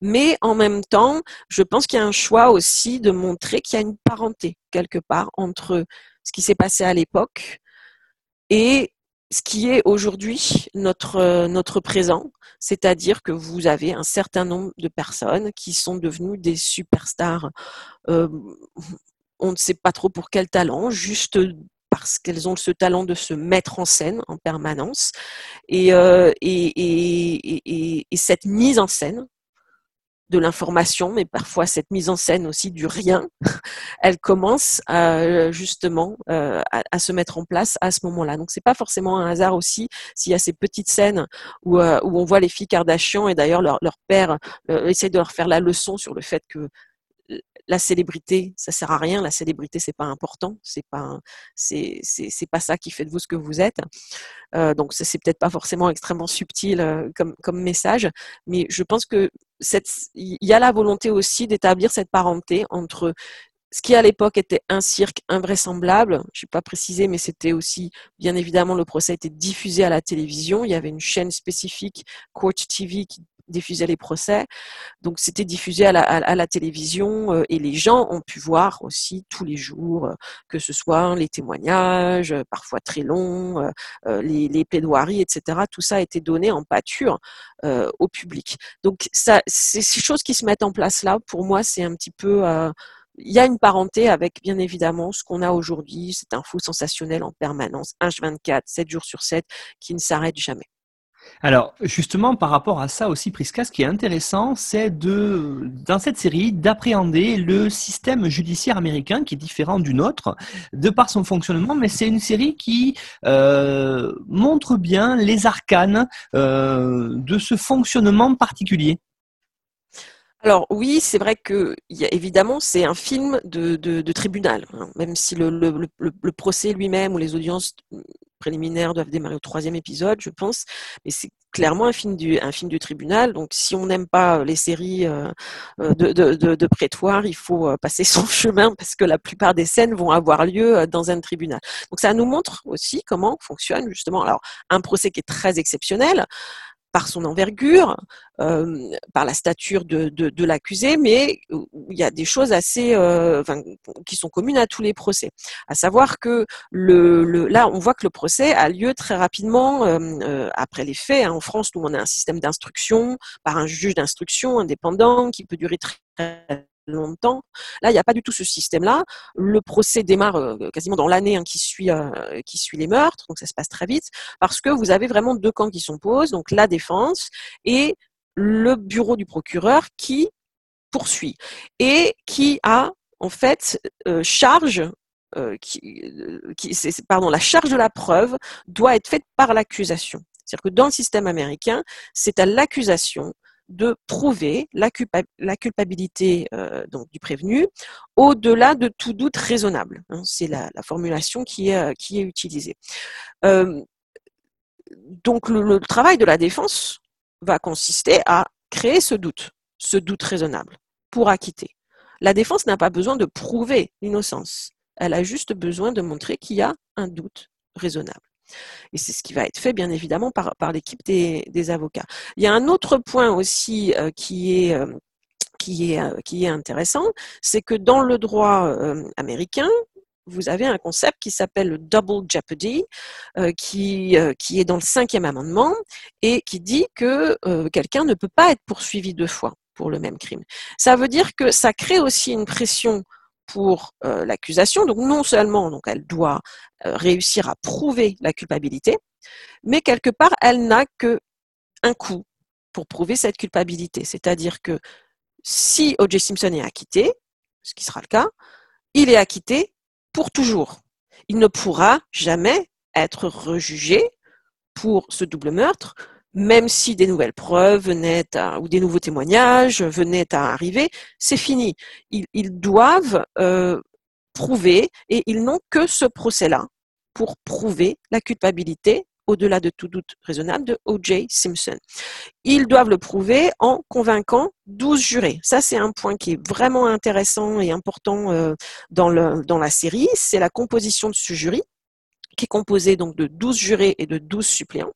Mais en même temps, je pense qu'il y a un choix aussi de montrer qu'il y a une parenté quelque part entre ce qui s'est passé à l'époque et ce qui est aujourd'hui notre, notre présent, c'est-à-dire que vous avez un certain nombre de personnes qui sont devenues des superstars. Euh, on ne sait pas trop pour quel talent, juste parce qu'elles ont ce talent de se mettre en scène en permanence. Et, euh, et, et, et, cette mise en scène, de l'information, mais parfois cette mise en scène aussi du rien, elle commence à, justement euh, à, se mettre en place à ce moment-là. Donc c'est pas forcément un hasard aussi s'il y a ces petites scènes où, euh, où on voit les filles Kardashian et d'ailleurs leur, leur père euh, essaie de leur faire la leçon sur le fait que la célébrité, ça sert à rien. La célébrité, c'est pas important. C'est pas, c'est, pas ça qui fait de vous ce que vous êtes. Euh, donc, c'est peut-être pas forcément extrêmement subtil euh, comme, comme message, mais je pense que il y a la volonté aussi d'établir cette parenté entre ce qui à l'époque était un cirque invraisemblable, je n'ai pas précisé, mais c'était aussi, bien évidemment, le procès était diffusé à la télévision. Il y avait une chaîne spécifique, Court TV, qui diffusait les procès. Donc c'était diffusé à la, télévision euh, et les gens ont pu voir aussi tous les jours, euh, que ce soit les témoignages, parfois très longs, les, les, plaidoiries, etc. Tout ça a été donné en pâture au public. Donc ça, ces choses qui se mettent en place là, pour moi, c'est un petit peu il y a une parenté avec, bien évidemment, ce qu'on a aujourd'hui, cet info sensationnel en permanence, H24, 7 jours sur 7, qui ne s'arrête jamais. Alors, justement, par rapport à ça aussi, Prisca, ce qui est intéressant, c'est de, dans cette série, d'appréhender le système judiciaire américain qui est différent du nôtre, de par son fonctionnement, mais c'est une série qui euh, montre bien les arcanes euh, de ce fonctionnement particulier. Alors oui, c'est vrai que évidemment c'est un film de, tribunal, hein. même si le, procès lui-même ou les audiences préliminaires doivent démarrer au troisième épisode, je pense, mais c'est clairement un film du un film du tribunal. Donc si on n'aime pas les séries euh, euh, de, de, de, prétoire, il faut euh, passer son chemin parce que la plupart des scènes vont avoir lieu dans un tribunal. Donc ça nous montre aussi comment fonctionne justement alors un procès qui est très exceptionnel par son envergure, euh, par la stature de, de, l'accusé, mais il y a des choses assez, euh, qui sont communes à tous les procès. À savoir que le, le, là, on voit que le procès a lieu très rapidement euh, après les faits. Hein. En France, nous, on a un système d'instruction par un juge d'instruction indépendant qui peut durer très longtemps. Là, il n'y a pas du tout ce système-là. Le procès démarre euh, quasiment dans l'année hein, qui suit euh, qui suit les meurtres, donc ça se passe très vite parce que vous avez vraiment deux camps qui s'opposent, donc la défense et le bureau du procureur qui poursuit et qui a en fait euh, charge pardon, la charge de la preuve doit être faite par l'accusation. C'est-à-dire que dans le système américain, c'est à l'accusation de prouver la, culpabilité euh, du prévenu au-delà de tout doute raisonnable. Hein. c'est la, formulation qui est, euh, utilisée. Euh, donc le, travail de la défense va consister à créer ce doute, ce doute raisonnable, pour acquitter. La défense n'a pas besoin de prouver l'innocence. Elle a juste besoin de montrer qu'il y a un doute raisonnable. Et c'est ce qui va être fait, bien évidemment, par, l'équipe des, avocats. Il y a un autre point aussi euh, qui est... Euh, euh, qui est intéressant, c'est que dans le droit américain, vous avez un concept qui s'appelle le double jeopardy, qui, qui est dans le cinquième amendement et qui dit que quelqu'un ne peut pas être poursuivi deux fois pour le même crime. Ça veut dire que ça crée aussi une pression pour euh, l'accusation. Donc non seulement elle doit euh, réussir à prouver la culpabilité, mais quelque part elle n'a que un coup pour prouver cette culpabilité. C'est-à-dire que si O.J. Simpson est acquitté, ce qui sera le cas, il est acquitté pour toujours. Il ne pourra jamais être rejugé pour ce double meurtre même si des nouvelles preuves venaient ou des nouveaux témoignages venaient à arriver, c'est fini. Ils, doivent euh, prouver, et ils n'ont que ce procès-là pour prouver la culpabilité au-delà de tout doute raisonnable, de O.J. Simpson. Ils doivent le prouver en convainquant 12 jurés. Ça, c'est un point qui est vraiment intéressant et important euh, dans, le, dans la série. C'est la composition de ce jury, qui est composé donc de 12 jurés et de 12 suppléants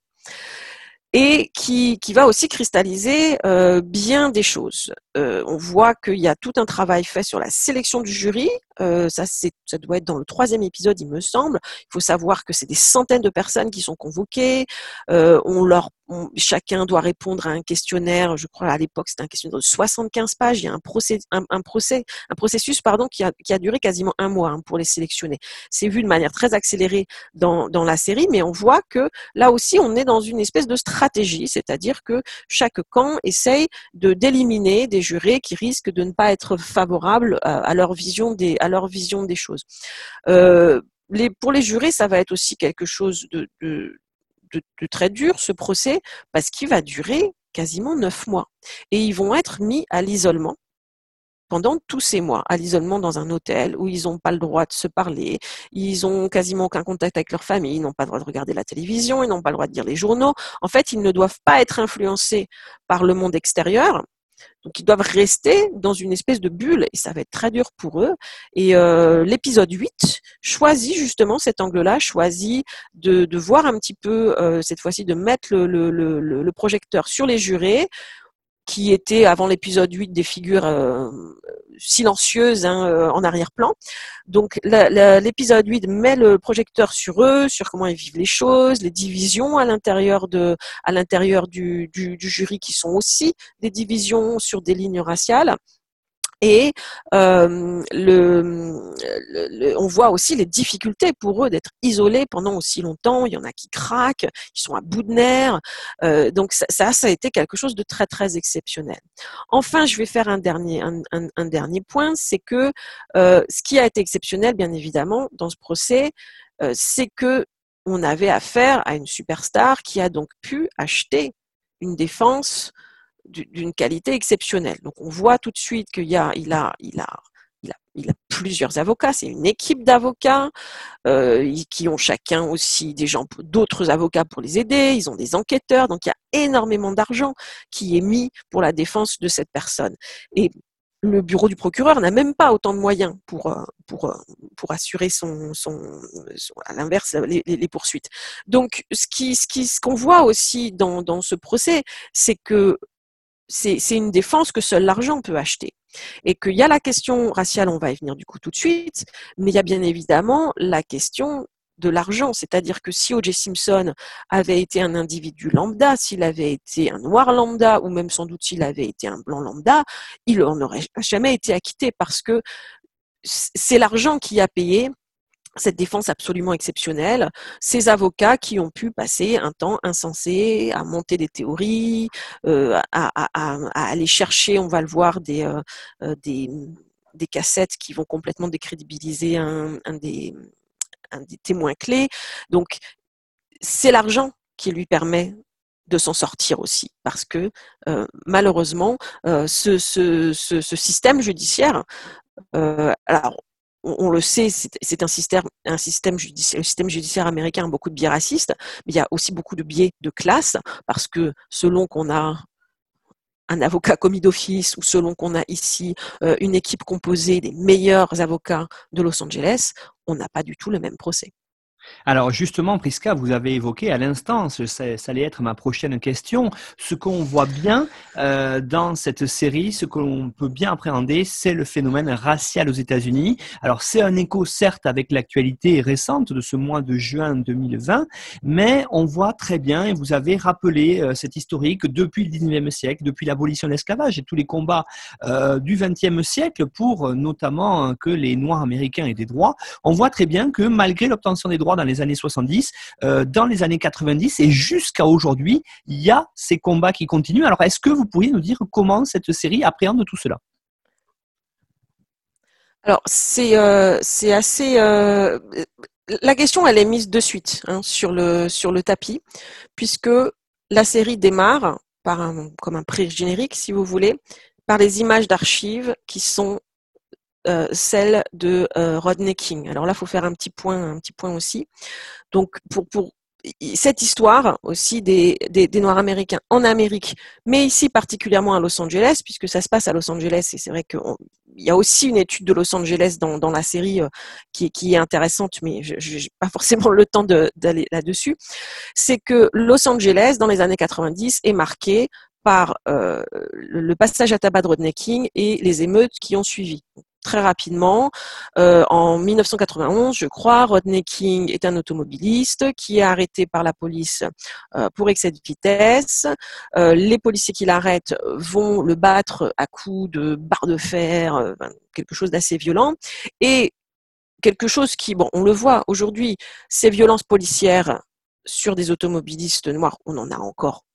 et qui, qui, va aussi cristalliser euh, bien des choses. Euh, on voit qu'il y a tout un travail fait sur la sélection du jury. Euh, ça, ça doit être dans le troisième épisode, il me semble. Il faut savoir que c'est des centaines de personnes qui sont convoquées. Euh, on leur chacun doit répondre à un questionnaire, je crois à l'époque c'était un questionnaire de 75 pages, il y a un, procès, un, processus pardon, qui, a, duré quasiment un mois hein, pour les sélectionner. C'est vu de manière très accélérée dans, dans la série, mais on voit que là aussi on est dans une espèce de stratégie, c'est-à-dire que chaque camp essaye de d'éliminer des jurés qui risquent de ne pas être favorables à, leur vision des, à leur vision des choses. Euh, pour les jurés, ça va être aussi quelque chose de, de de, très dur, ce procès, parce qu'il va durer quasiment neuf mois. Et ils vont être mis à l'isolement pendant tous ces mois, à l'isolement dans un hôtel où ils n'ont pas le droit de se parler, ils ont quasiment aucun contact avec leur famille, ils n'ont pas le droit de regarder la télévision, ils n'ont pas le droit de lire les journaux. En fait, ils ne doivent pas être influencés par le monde extérieur donc ils doivent rester dans une espèce de bulle et ça va être très dur pour eux. Et euh, l'épisode 8 choisit justement cet angle-là, choisit de, de, voir un petit peu, euh, cette fois-ci, de mettre le, le, le, le, projecteur sur les jurés qui étaient avant l'épisode 8 des figures euh, silencieuses hein, euh, en arrière-plan. Donc l'épisode 8 met le projecteur sur eux, sur comment ils vivent les choses, les divisions à l'intérieur de à l'intérieur du jury qui sont aussi des divisions sur des lignes raciales. Et euh, on voit aussi les difficultés pour eux d'être isolés pendant aussi longtemps. Il y en a qui craquent, qui sont à bout de nerfs. Euh, donc ça, ça a été quelque chose de très très exceptionnel. Enfin, je vais faire un dernier un, dernier point, c'est que euh, ce qui a été exceptionnel, bien évidemment, dans ce procès, c'est que on avait affaire à une superstar qui a donc pu acheter une défense d'une qualité exceptionnelle. Donc on voit tout de suite qu'il a, plusieurs avocats. C'est une équipe d'avocats euh, qui ont chacun aussi des gens, d'autres avocats pour les aider. Ils ont des enquêteurs. Donc il y a énormément d'argent qui est mis pour la défense de cette personne. Et le bureau du procureur n'a même pas autant de moyens pour, euh, euh, assurer son, à l'inverse les, poursuites. Donc, ce qu'on voit aussi dans ce procès, c'est que c'est une défense que seul l'argent peut acheter. Et qu'il y a la question raciale, on va y venir du coup tout de suite, mais il y a bien évidemment la question de l'argent, c'est-à-dire que si O.J. Simpson avait été un individu lambda, s'il avait été un noir lambda, ou même sans doute s'il avait été un blanc lambda, il n'aurait jamais été acquitté parce que c'est l'argent qui a payé cette défense absolument exceptionnelle, ces avocats qui ont pu passer un temps insensé à monter des théories, euh, à, aller chercher, on va le voir, des, euh, euh, cassettes qui vont complètement décrédibiliser un, des, témoins clés. Donc, c'est l'argent qui lui permet de s'en sortir aussi, parce que malheureusement, ce, ce, système judiciaire, alors on, le sait, c'est un système, judiciaire américain a beaucoup de biais racistes, mais il y a aussi beaucoup de biais de classe, parce que selon qu'on a un avocat commis d'office ou selon qu'on a ici euh, une équipe composée des meilleurs avocats de Los Angeles, on n'a pas du tout le même procès. Alors justement, Prisca, vous avez évoqué à l'instant, ça, allait être ma prochaine question, ce qu'on voit bien euh, dans cette série, ce que l'on peut bien appréhender, c'est le phénomène racial aux États-Unis. Alors c'est un écho certes avec l'actualité récente de ce mois de juin 2020, mais on voit très bien, et vous avez rappelé euh, cette historique depuis le 19e siècle, depuis l'abolition de l'esclavage et tous les combats euh, du 20e siècle pour notamment que les Noirs américains aient des droits, on voit très bien que malgré l'obtention des droits dans les années 70, euh, dans les années 90 et jusqu'à aujourd'hui, il y a ces combats qui continuent. Alors, est-ce que vous pourriez nous dire comment cette série appréhende tout cela? Alors, c'est euh, assez. Euh, la question, elle est mise de suite hein, sur, le, sur le tapis, puisque la série démarre par un, comme un pré-générique, si vous voulez, par les images d'archives qui sont euh, celle de euh, Rodney King. Alors là, il faut faire un petit point, aussi. Donc pour, cette histoire aussi des, Noirs américains en Amérique, mais ici particulièrement à Los Angeles, puisque ça se passe à Los Angeles, et c'est vrai qu'il y a aussi une étude de Los Angeles dans, la série euh, qui, est intéressante, mais je n'ai pas forcément le temps d'aller là-dessus, c'est que Los Angeles, dans les années 90, est marqué par le passage à tabac de Rodney King et les émeutes qui ont suivi très rapidement. Euh, en 1991, je crois, Rodney King est un automobiliste qui est arrêté par la police euh, pour excès de vitesse. Euh, les policiers qui l'arrêtent vont le battre à coups de barre de fer, quelque chose d'assez violent. Et quelque chose qui, bon, on le voit aujourd'hui, ces violences policières sur des automobilistes noirs, on en a encore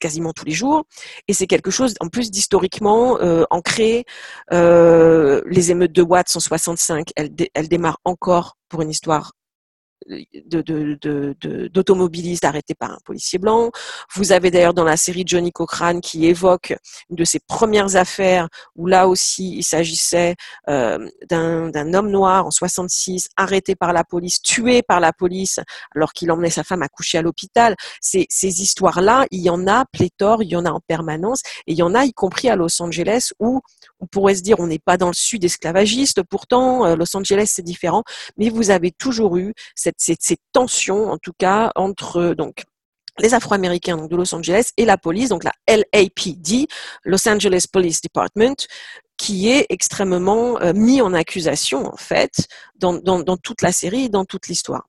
quasiment tous les jours. Et c'est quelque chose, en plus, d'historiquement euh, ancré. Euh, les émeutes de Watts en 65, elles, elles démarrent encore pour une histoire d'automobilistes de, arrêtés par un policier blanc. Vous avez d'ailleurs dans la série Johnny Cochrane qui évoque une de ses premières affaires où là aussi il s'agissait euh, d'un homme noir en 66 arrêté par la police, tué par la police alors qu'il emmenait sa femme à coucher à l'hôpital. Ces, ces histoires-là, il y en a pléthore, il y en a en permanence et il y en a y compris à Los Angeles où on pourrait se dire on n'est pas dans le sud esclavagiste, pourtant euh, Los Angeles c'est différent, mais vous avez toujours eu cette, cette, cette tension en tout cas entre donc les Afro-Américains de Los Angeles et la police, donc la LAPD, Los Angeles Police Department, qui est extrêmement euh, mis en accusation en fait dans, toute la série, dans toute l'histoire.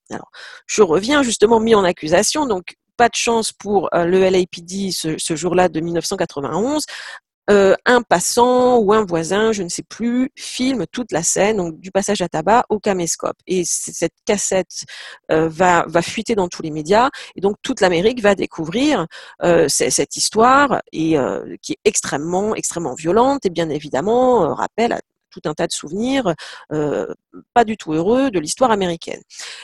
Je reviens justement mis en accusation, donc pas de chance pour euh, le LAPD ce, ce jour-là de 1991. Euh, un passant ou un voisin, je ne sais plus, filme toute la scène, donc du passage à tabac au caméscope. Et cette cassette euh, va, fuiter dans tous les médias, et donc toute l'Amérique va découvrir euh, cette histoire qui est extrêmement, extrêmement violente et bien évidemment rappelle à tout un tas de souvenirs euh, pas du tout heureux de l'histoire américaine.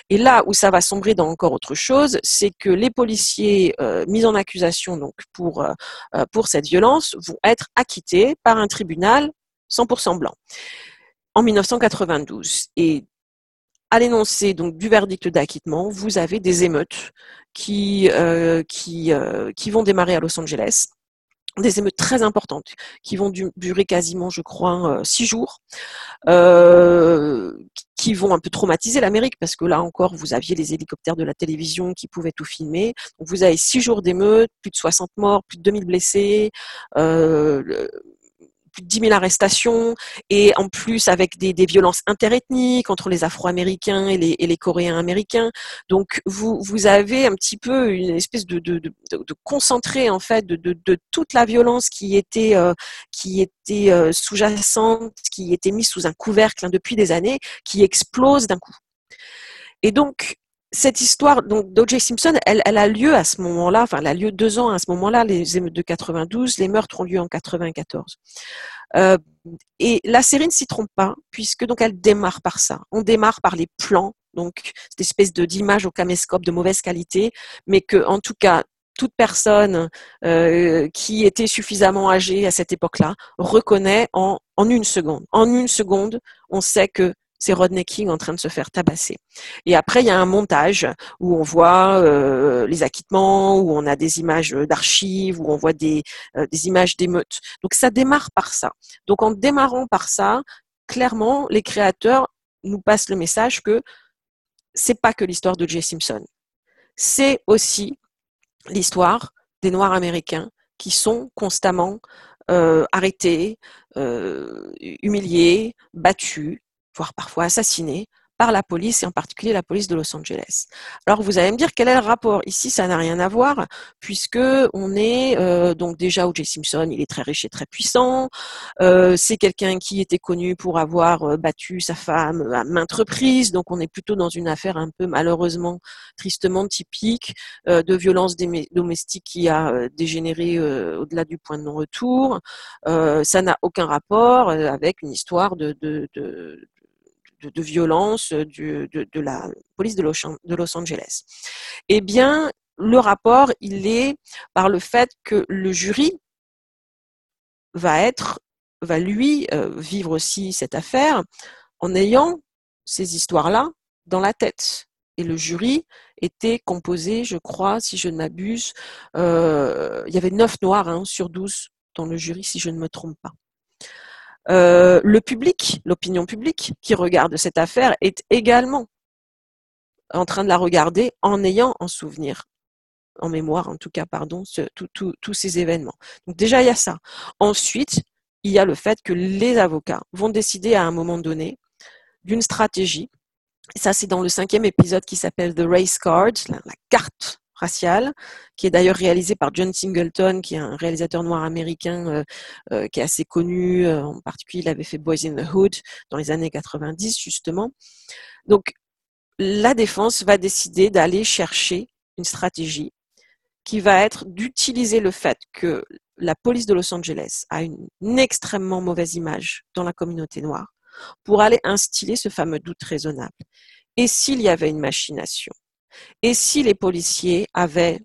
Et là où ça va sombrer dans encore autre chose, c'est que les policiers euh, mis en accusation donc pour euh, pour cette violence vont être acquittés par un tribunal 100% blanc en 1992. Et à l'énoncé du verdict d'acquittement, vous avez des émeutes qui vont démarrer à Los Angeles des émeutes très importantes qui vont durer quasiment, je crois, euh, six jours, euh, qui vont un peu traumatiser l'Amérique parce que là encore, vous aviez les hélicoptères de la télévision qui pouvaient tout filmer. Vous avez six jours d'émeutes, plus de 60 morts, plus de 2000 blessés. Euh, plus de 10 000 arrestations et en plus avec des, des violences interethniques entre les Afro-Américains et les, et les Coréens américains. Donc vous, vous avez un petit peu une espèce de, de, de, concentré en fait de, de, toute la violence qui était euh, était euh, sous-jacente, qui était mise sous un couvercle hein, depuis des années, qui explose d'un coup. Et donc cette histoire d'O.J. Simpson, elle, a lieu à ce moment-là, enfin elle a lieu deux ans à ce moment-là, les émeutes de 92, les meurtres ont lieu en 94. Euh, et la série ne s'y trompe pas, puisque donc elle démarre par ça. On démarre par les plans, donc cette espèce d'image au caméscope de mauvaise qualité, mais que en tout cas toute personne euh, qui était suffisamment âgée à cette époque-là reconnaît en, en une seconde. En une seconde, on sait que c'est Rodney King en train de se faire tabasser. Et après, il y a un montage où on voit euh, les acquittements, où on a des images d'archives, où on voit des, euh, des images d'émeutes. Donc ça démarre par ça. Donc en démarrant par ça, clairement, les créateurs nous passent le message que c'est pas que l'histoire de Jay Simpson. C'est aussi l'histoire des Noirs américains qui sont constamment euh, arrêtés, humiliés, battus, voire parfois assassinés, par la police et en particulier la police de Los Angeles. Alors vous allez me dire quel est le rapport Ici, ça n'a rien à voir puisque on est euh, donc déjà O.J. Simpson, il est très riche et très puissant. Euh, c'est quelqu'un qui était connu pour avoir euh, battu sa femme à maintes reprises, donc on est plutôt dans une affaire un peu malheureusement, tristement typique de violence domestique qui a dégénéré au-delà du point de non-retour. ça n'a aucun rapport avec une histoire de, de, violence de, la police de Los, Angeles. Eh bien, le rapport, il est par le fait que le jury va être, va lui euh, vivre aussi cette affaire en ayant ces histoires-là dans la tête. Et le jury était composé, je crois, si je ne m'abuse, euh, il y avait neuf noirs hein, sur 12 dans le jury, si je ne me trompe pas. Euh, le public, l'opinion publique qui regarde cette affaire est également en train de la regarder en ayant en souvenir, en mémoire en tout cas, pardon, tous ces événements. Donc déjà, il y a ça. Ensuite, il y a le fait que les avocats vont décider à un moment donné d'une stratégie. ça, c'est dans le cinquième épisode qui s'appelle The Race Card, la carte raciale, qui est d'ailleurs réalisé par John Singleton, qui est un réalisateur noir américain euh, euh, qui est assez connu. Euh, en particulier, il avait fait Boys in the Hood dans les années 90, justement. Donc, la défense va décider d'aller chercher une stratégie qui va être d'utiliser le fait que la police de Los Angeles a une, une extrêmement mauvaise image dans la communauté noire pour aller instiller ce fameux doute raisonnable. Et s'il y avait une machination et si les policiers avaient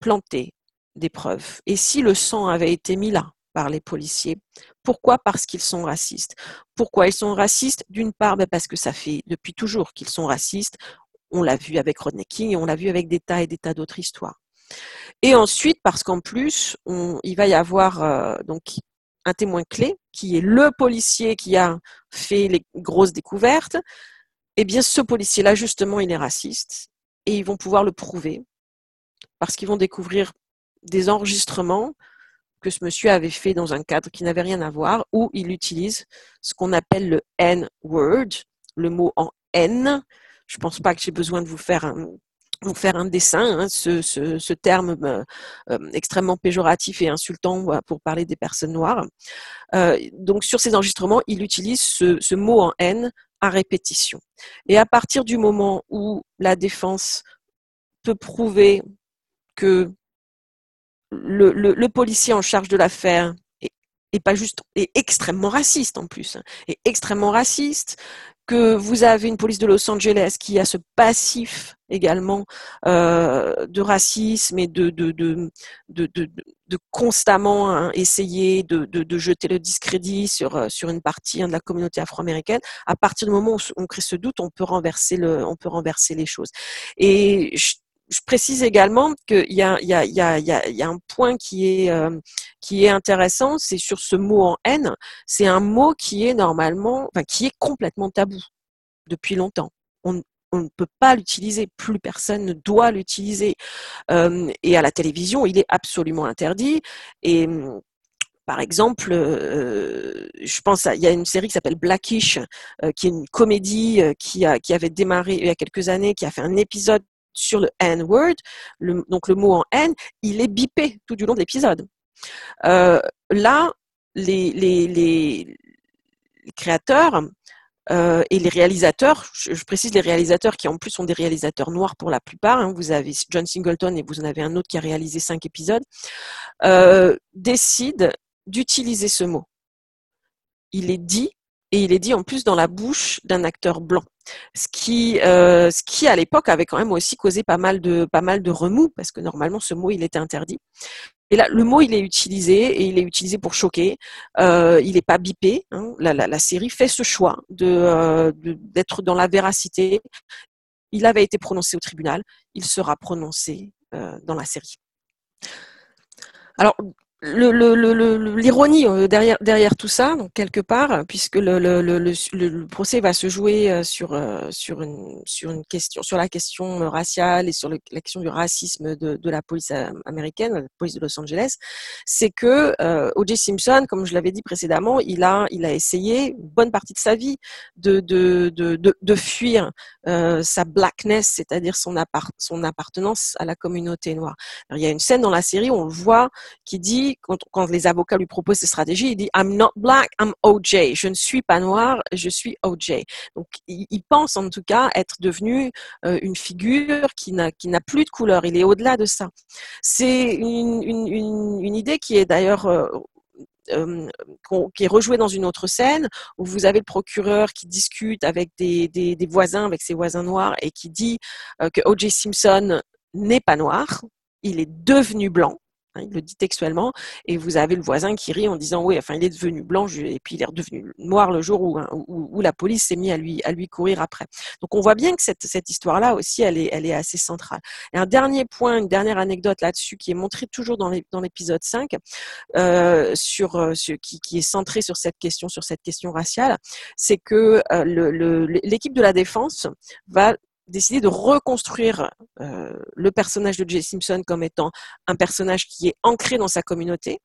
planté des preuves? Et si le sang avait été mis là par les policiers? Pourquoi Parce qu'ils sont racistes? Pourquoi ils sont racistes? D'une part, ben, parce que ça fait depuis toujours qu'ils sont racistes. On l'a vu avec Rodney King on l'a vu avec des tas et des tas d'autres histoires. Et ensuite, parce qu'en plus, il va y avoir euh, donc un témoin clé qui est le policier qui a fait les grosses découvertes. Eh bien, ce policier-là, justement, il est raciste et ils vont pouvoir le prouver parce qu'ils vont découvrir des enregistrements que ce monsieur avait fait dans un cadre qui n'avait rien à voir, où il utilise ce qu'on appelle le N-word, le mot en N. Je ne pense pas que j'ai besoin de vous faire un, dessin, hein, ce, terme euh, euh, extrêmement péjoratif et insultant pour parler des personnes noires. Euh, donc sur ces enregistrements, il utilise ce, ce, mot en N à répétition. Et à partir du moment où la défense peut prouver que le, le, le policier en charge de l'affaire est, pas juste est extrêmement raciste en plus, hein, est extrêmement raciste, que vous avez une police de Los Angeles qui a ce passif également euh, de racisme et de, de, de, de constamment hein, essayer de, jeter le discrédit sur, euh, sur une partie hein, de la communauté afro-américaine, à partir du moment où on crée ce doute, on peut renverser, le, on peut renverser les choses. Et je précise également qu'il y, y, y, y a, un point qui est, euh, qui est intéressant, c'est sur ce mot en haine. C'est un mot qui est normalement, enfin, qui est complètement tabou depuis longtemps. On, on ne peut pas l'utiliser, plus personne ne doit l'utiliser. Euh, et à la télévision, il est absolument interdit. Et par exemple, euh, je pense il y a une série qui s'appelle Blackish, euh, qui est une comédie qui, avait démarré il y a quelques années, qui a fait un épisode sur le N-word, donc le mot en N, il est bipé tout du long de l'épisode. Là, les, créateurs euh, et les réalisateurs, je, précise les réalisateurs qui en plus sont des réalisateurs noirs pour la plupart, hein, vous avez John Singleton et vous en avez un autre qui a réalisé cinq épisodes, euh, décident d'utiliser ce mot. Il est dit et il est dit en plus dans la bouche d'un acteur blanc. Ce qui, euh, ce qui à l'époque avait quand même aussi causé pas mal de pas mal de remous parce que normalement ce mot il était interdit. Et là, le mot il est utilisé et il est utilisé pour choquer. Euh, il n'est pas bipé. Hein. La, la, la, série fait ce choix de euh, d'être dans la véracité. Il avait été prononcé au tribunal. Il sera prononcé euh, dans la série. Alors, l'ironie euh, derrière, tout ça, quelque part, puisque le, procès va se jouer euh, sur, euh, sur, la question raciale et sur la question du racisme de, la police américaine, la police de Los Angeles, c'est que O.J. Simpson, comme je l'avais dit précédemment, il a, essayé une bonne partie de sa vie de, fuir sa blackness, c'est-à-dire son, appart son appartenance à la communauté noire. Il y a une scène dans la série où on le voit qui dit quand, les avocats lui proposent ces stratégies, il dit I'm not black, I'm OJ. Je ne suis pas noir, je suis OJ. Donc, il, pense en tout cas être devenu euh, une figure qui n'a plus de couleur. Il est au-delà de ça. C'est une, idée qui est d'ailleurs euh, euh, qui est rejouée dans une autre scène où vous avez le procureur qui discute avec des, voisins, avec ses voisins noirs et qui dit que O.J. Simpson n'est pas noir, il est devenu blanc. Hein, il le dit textuellement, et vous avez le voisin qui rit en disant oui, enfin il est devenu blanc et puis il est redevenu noir le jour où, hein, la police s'est mis à lui courir après. Donc on voit bien que cette, histoire-là aussi, elle est assez centrale. Et un dernier point, une dernière anecdote là-dessus qui est montrée toujours dans l'épisode 5, euh, sur, euh, qui, est centré sur cette question sur cette question raciale, c'est que euh, l'équipe de la défense va décidé de reconstruire euh, le personnage de Jay Simpson comme étant un personnage qui est ancré dans sa communauté.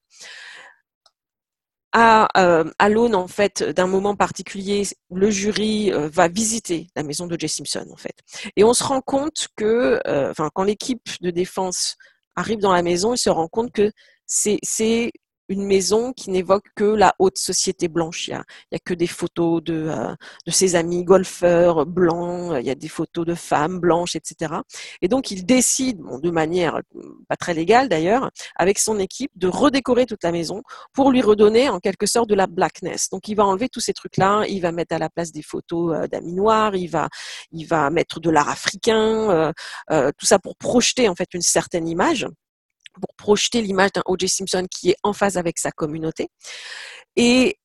À, euh, l'aune en fait d'un moment particulier, le jury euh, va visiter la maison de Jay Simpson en fait, et on se rend compte que, enfin, quand l'équipe de défense arrive dans la maison, il se rend compte que c'est une maison qui n'évoque que la haute société blanche. Il n'y a, a, que des photos de, euh, de ses amis golfeurs blancs, il y a des photos de femmes blanches, etc. Et donc il décide, bon, de manière pas très légale d'ailleurs, avec son équipe, de redécorer toute la maison pour lui redonner en quelque sorte de la blackness. Donc il va enlever tous ces trucs-là, il va mettre à la place des photos euh, d'amis noirs, il va, il va mettre de l'art africain, euh, euh tout ça pour projeter en fait une certaine image pour projeter l'image d'un O.J. Simpson qui est en phase avec sa communauté. Et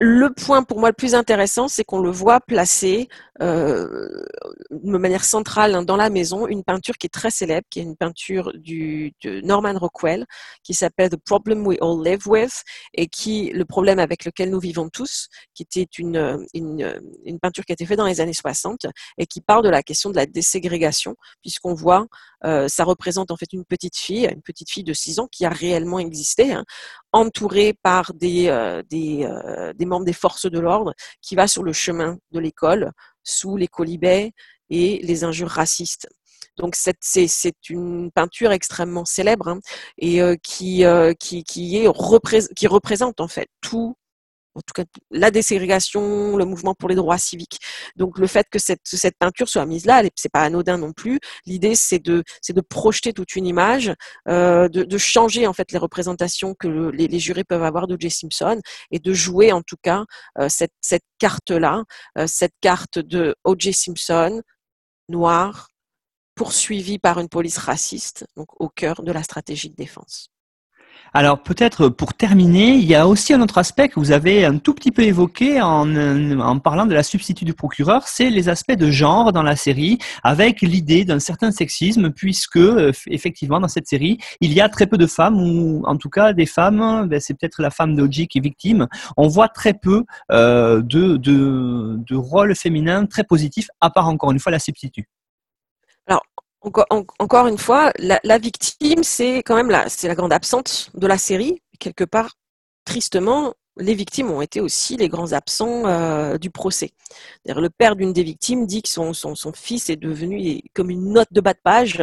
le point pour moi le plus intéressant, c'est qu'on le voit placer euh, de manière centrale hein, dans la maison une peinture qui est très célèbre, qui est une peinture de Norman Rockwell, qui s'appelle The Problem We All Live With, et qui le problème avec lequel nous vivons tous, qui était une, une, une peinture qui a été faite dans les années 60 et qui parle de la question de la déségrégation, puisqu'on voit ça représente en fait une petite fille, une petite fille de 6 ans qui a réellement existé, hein, entourée par des, des, des membres des forces de l'ordre, qui va sur le chemin de l'école sous les colibets et les injures racistes. Donc c'est une peinture extrêmement célèbre hein, et qui, qui, qui, est qui représente en fait tout en tout cas la déségrégation, le mouvement pour les droits civiques. Donc le fait que cette, peinture soit mise là, c'est pas anodin non plus. L'idée c'est de projeter toute une image, euh, de, changer en fait les représentations que les, jurés peuvent avoir d'O.J. Simpson et de jouer en tout cas euh, cette, cette carte là, euh, cette carte de O.J. Simpson noir poursuivi par une police raciste, donc au cœur de la stratégie de défense. Alors peut-être pour terminer, il y a aussi un autre aspect que vous avez un tout petit peu évoqué en, en parlant de la substitut du procureur, c'est les aspects de genre dans la série, avec l'idée d'un certain sexisme, puisque euh, effectivement dans cette série, il y a très peu de femmes, ou en tout cas des femmes, ben, c'est peut-être la femme d'Oji qui est victime, on voit très peu euh, de, de, de rôles féminins très positifs, à part encore une fois la substitut. Encore, une fois, la, victime, c'est quand même la, la grande absente de la série. Quelque part, tristement, les victimes ont été aussi les grands absents euh, du procès. Le père d'une des victimes dit que son, fils est devenu comme une note de bas de page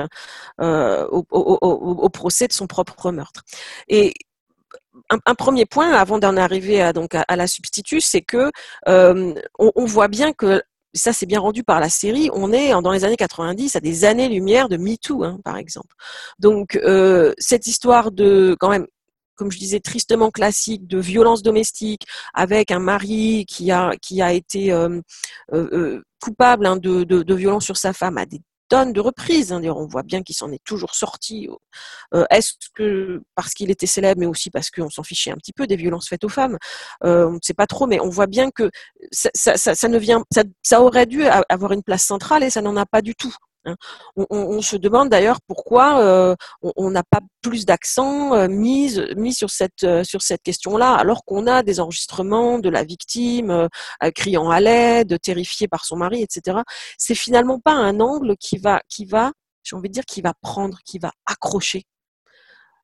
euh, au, procès de son propre meurtre. Et un, premier point, avant d'en arriver à, donc à, la substitut, c'est que euh, on, voit bien que ça c'est bien rendu par la série, on est dans les années 90 à des années-lumière de MeToo, hein, par exemple. Donc euh, cette histoire de quand même comme je disais, tristement classique de violence domestique avec un mari qui a été euh, euh, coupable hein, de, de, de, violence sur sa femme à des tonnes de reprises. Hein. on voit bien qu'il s'en est toujours sorti. Euh, est-ce que parce qu'il était célèbre, mais aussi parce qu'on s'en fichait un petit peu des violences faites aux femmes euh, On ne sait pas trop, mais on voit bien que ça, ne vient, ça aurait dû avoir une place centrale et ça n'en a pas du tout. Hein. On, se demande d'ailleurs pourquoi euh, on n'a pas plus d'accent euh, mis, sur cette, euh, cette question-là, alors qu'on a des enregistrements de la victime criant à l'aide, terrifiée par son mari, etc. C'est finalement pas un angle qui va, qui va, j'ai envie de dire, qui va prendre, qui va accrocher.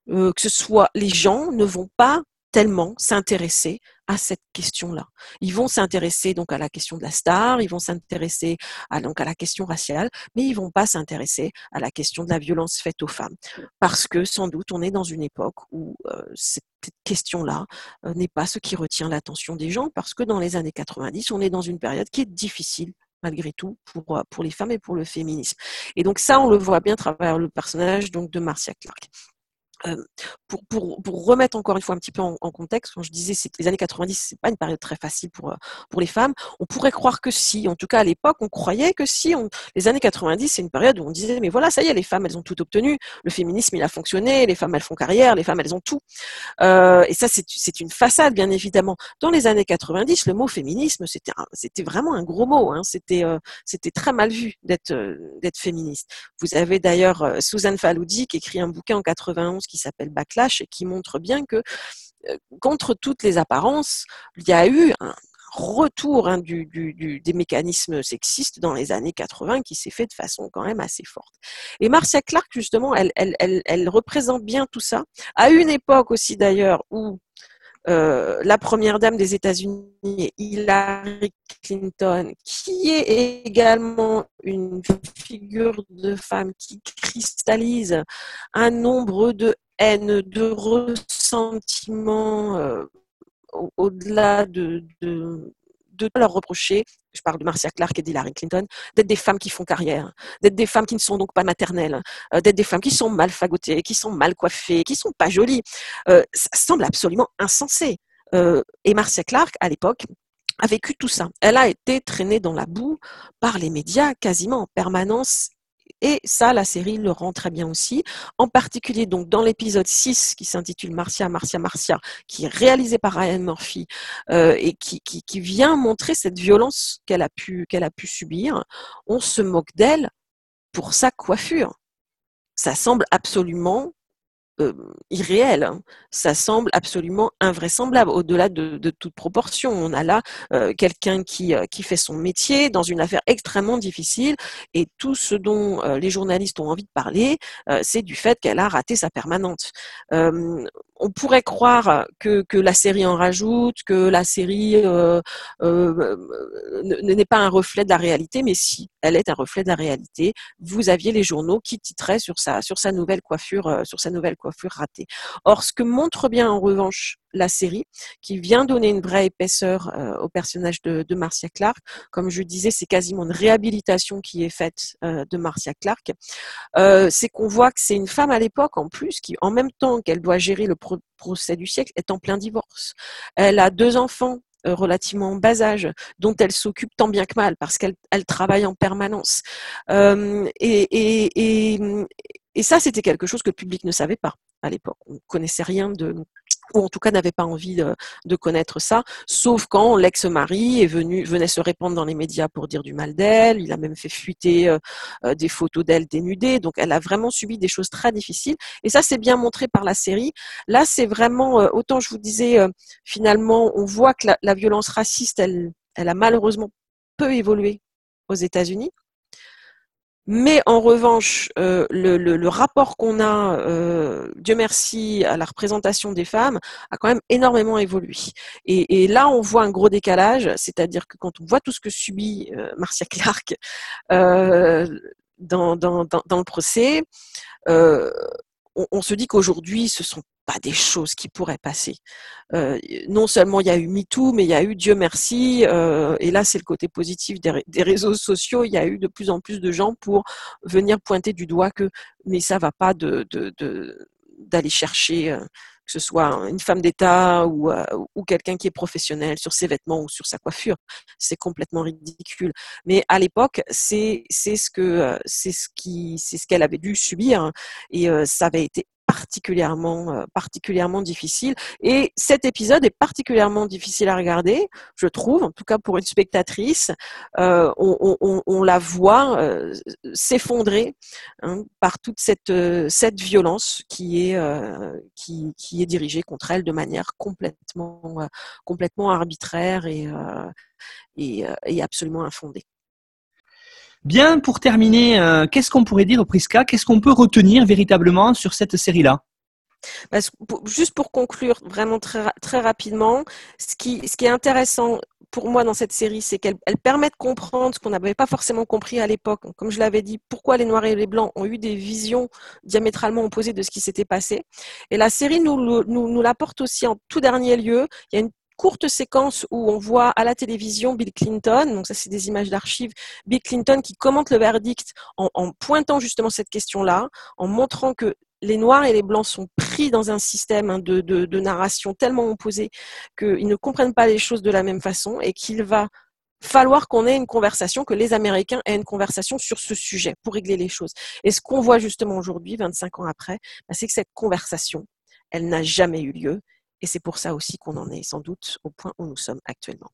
que ce soit les gens ne vont pas tellement s'intéresser à cette question-là. Ils vont s'intéresser donc à la question de la star, ils vont s'intéresser à, donc à la question raciale, mais ils vont pas s'intéresser à la question de la violence faite aux femmes, parce que sans doute on est dans une époque où euh, cette question-là euh, n'est pas ce qui retient l'attention des gens, parce que dans les années 90, on est dans une période qui est difficile malgré tout pour, euh, pour les femmes et pour le féminisme. Et donc ça, on le voit bien à travers le personnage donc de Marcia Clark. Euh, pour, remettre encore une fois un petit peu en, contexte, quand je disais que les années 90, c'est pas une période très facile pour, euh, pour les femmes, on pourrait croire que si, en tout cas à l'époque, on croyait que si, les années 90, c'est une période où on disait, mais voilà, ça y est, les femmes, elles ont tout obtenu, le féminisme, il a fonctionné, les femmes, elles font carrière, les femmes, elles ont tout. Euh, et ça, c'est une façade, bien évidemment. Dans les années 90, le mot féminisme, c'était vraiment un gros mot, hein, c'était très mal vu d'être d'être féministe. Vous avez d'ailleurs Suzanne Faloudi qui écrit un bouquin en 91 qui s'appelle Backlash et qui montre bien que euh, contre toutes les apparences, il y a eu un retour hein, du, des mécanismes sexistes dans les années 80 qui s'est fait de façon quand même assez forte. Et Marcia Clark, justement, elle, elle, représente bien tout ça, à une époque aussi d'ailleurs où euh, la première dame des États-Unis, Hillary Clinton, qui est également une figure de femme qui cristallise un nombre de haines, de ressentiments euh, au-delà de, de, de leur reprocher, je parle de Marcia Clark et d'Hillary Clinton, d'être des femmes qui font carrière, d'être des femmes qui ne sont donc pas maternelles, euh, d'être des femmes qui sont mal fagotées, qui sont mal coiffées, qui sont pas jolies. Euh, ça semble absolument insensé. Euh, et Marcia Clark, à l'époque, a vécu tout ça. Elle a été traînée dans la boue par les médias quasiment en permanence et ça, la série le rend très bien aussi. En particulier, donc, dans l'épisode 6 qui s'intitule Marcia, Marcia, Marcia, qui est réalisé par Ryan Murphy euh, et qui, vient montrer cette violence qu'elle a pu subir, on se moque d'elle pour sa coiffure. Ça semble absolument irréel. Hein. Ça semble absolument invraisemblable, au-delà de, toute proportion. On a là quelqu'un qui, qui fait son métier dans une affaire extrêmement difficile et tout ce dont les journalistes ont envie de parler, c'est du fait qu'elle a raté sa permanente on pourrait croire que, la série en rajoute, que la série euh, euh, n'est pas un reflet de la réalité, mais si, elle est un reflet de la réalité. Vous aviez les journaux qui titraient sur sa, sur sa nouvelle coiffure, euh, sur sa nouvelle coiffure ratée. Or, ce que montre bien en revanche la série, qui vient donner une vraie épaisseur au personnage de, Marcia Clark. Comme je disais, c'est quasiment une réhabilitation qui est faite de Marcia Clark. c'est qu'on voit que c'est une femme à l'époque, en plus, qui, en même temps qu'elle doit gérer le procès du siècle, est en plein divorce. Elle a deux enfants euh, relativement bas âge, dont elle s'occupe tant bien que mal parce qu'elle elle travaille en permanence. Euh, et, et, et, et ça, c'était quelque chose que le public ne savait pas à l'époque. On ne connaissait rien de, ou en tout cas n'avait pas envie de, connaître ça, sauf quand l'ex-mari est venu, venait se répandre dans les médias pour dire du mal d'elle, il a même fait fuiter euh, euh, des photos d'elle dénudée, donc elle a vraiment subi des choses très difficiles, et ça c'est bien montré par la série. Là c'est vraiment, euh, autant je vous disais, finalement on voit que la, la violence raciste, elle, elle a malheureusement peu évolué aux États-Unis, mais en revanche, euh, le, rapport qu'on a, euh, Dieu merci, à la représentation des femmes a quand même énormément évolué. Et, là, on voit un gros décalage, c'est-à-dire que quand on voit tout ce que subit euh, Marcia Clark dans, dans, dans, le procès, on, se dit qu'aujourd'hui, ce sont pas des choses qui pourraient passer. Euh, non seulement il y a eu MeToo, mais il y a eu Dieu merci, euh, et là c'est le côté positif des, réseaux sociaux, il y a eu de plus en plus de gens pour venir pointer du doigt que mais ça va pas de, d'aller chercher euh, que ce soit une femme d'État ou, ou quelqu'un qui est professionnel sur ses vêtements ou sur sa coiffure. C'est complètement ridicule. Mais à l'époque, c'est ce c'est ce qui c'est ce qu'elle avait dû subir et ça avait été particulièrement, euh, particulièrement difficile. Et cet épisode est particulièrement difficile à regarder, je trouve, en tout cas pour une spectatrice. Euh, on, la voit euh, s'effondrer hein, par toute cette, cette violence qui est, qui, qui, est dirigée contre elle de manière complètement, complètement arbitraire et, et, et absolument infondée. Bien, pour terminer, euh, qu'est-ce qu'on pourrait dire, Priska Qu'est-ce qu'on peut retenir véritablement sur cette série-là? Juste pour conclure vraiment très, très rapidement, ce qui, est intéressant pour moi dans cette série, c'est qu'elle elle permet de comprendre ce qu'on n'avait pas forcément compris à l'époque. Comme je l'avais dit, pourquoi les Noirs et les Blancs ont eu des visions diamétralement opposées de ce qui s'était passé. Et la série nous, nous, nous l'apporte aussi en tout dernier lieu. Il y a une courte séquence où on voit à la télévision Bill Clinton, donc ça c'est des images d'archives, Bill Clinton qui commente le verdict en, pointant justement cette question-là, en montrant que les Noirs et les Blancs sont pris dans un système hein, de, de narration tellement opposé qu'ils ne comprennent pas les choses de la même façon et qu'il va falloir qu'on ait une conversation, que les Américains aient une conversation sur ce sujet pour régler les choses. Et ce qu'on voit justement aujourd'hui, 25 ans après, bah, c'est que cette conversation, elle n'a jamais eu lieu et c'est pour ça aussi qu'on en est sans doute au point où nous sommes actuellement.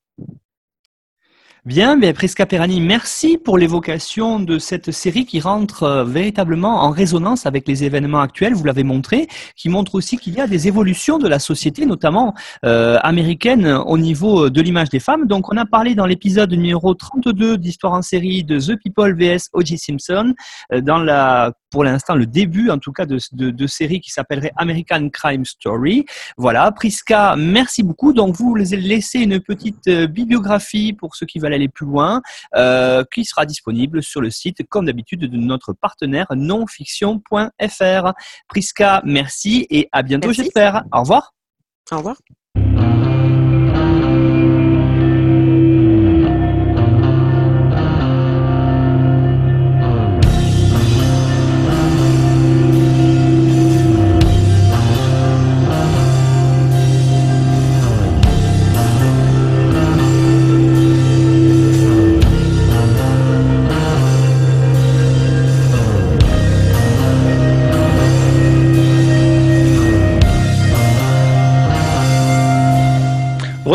Bien, bien Prisca Perani, merci pour l'évocation de cette série qui rentre euh, véritablement en résonance avec les événements actuels, vous l'avez montré, qui montre aussi qu'il y a des évolutions de la société, notamment euh, américaine, au niveau de l'image des femmes. Donc on a parlé dans l'épisode numéro 32 d'Histoire en série de The People vs. O.J. Simpson, euh, dans la pour l'instant le début en tout cas de, série qui s'appellerait American Crime Story. Voilà, Prisca, merci beaucoup. Donc vous laissez une petite euh, bibliographie pour ceux qui veulent aller plus loin, euh, qui sera disponible sur le site comme d'habitude de notre partenaire nonfiction.fr. Prisca, merci et à bientôt j'espère. Au revoir. Au revoir.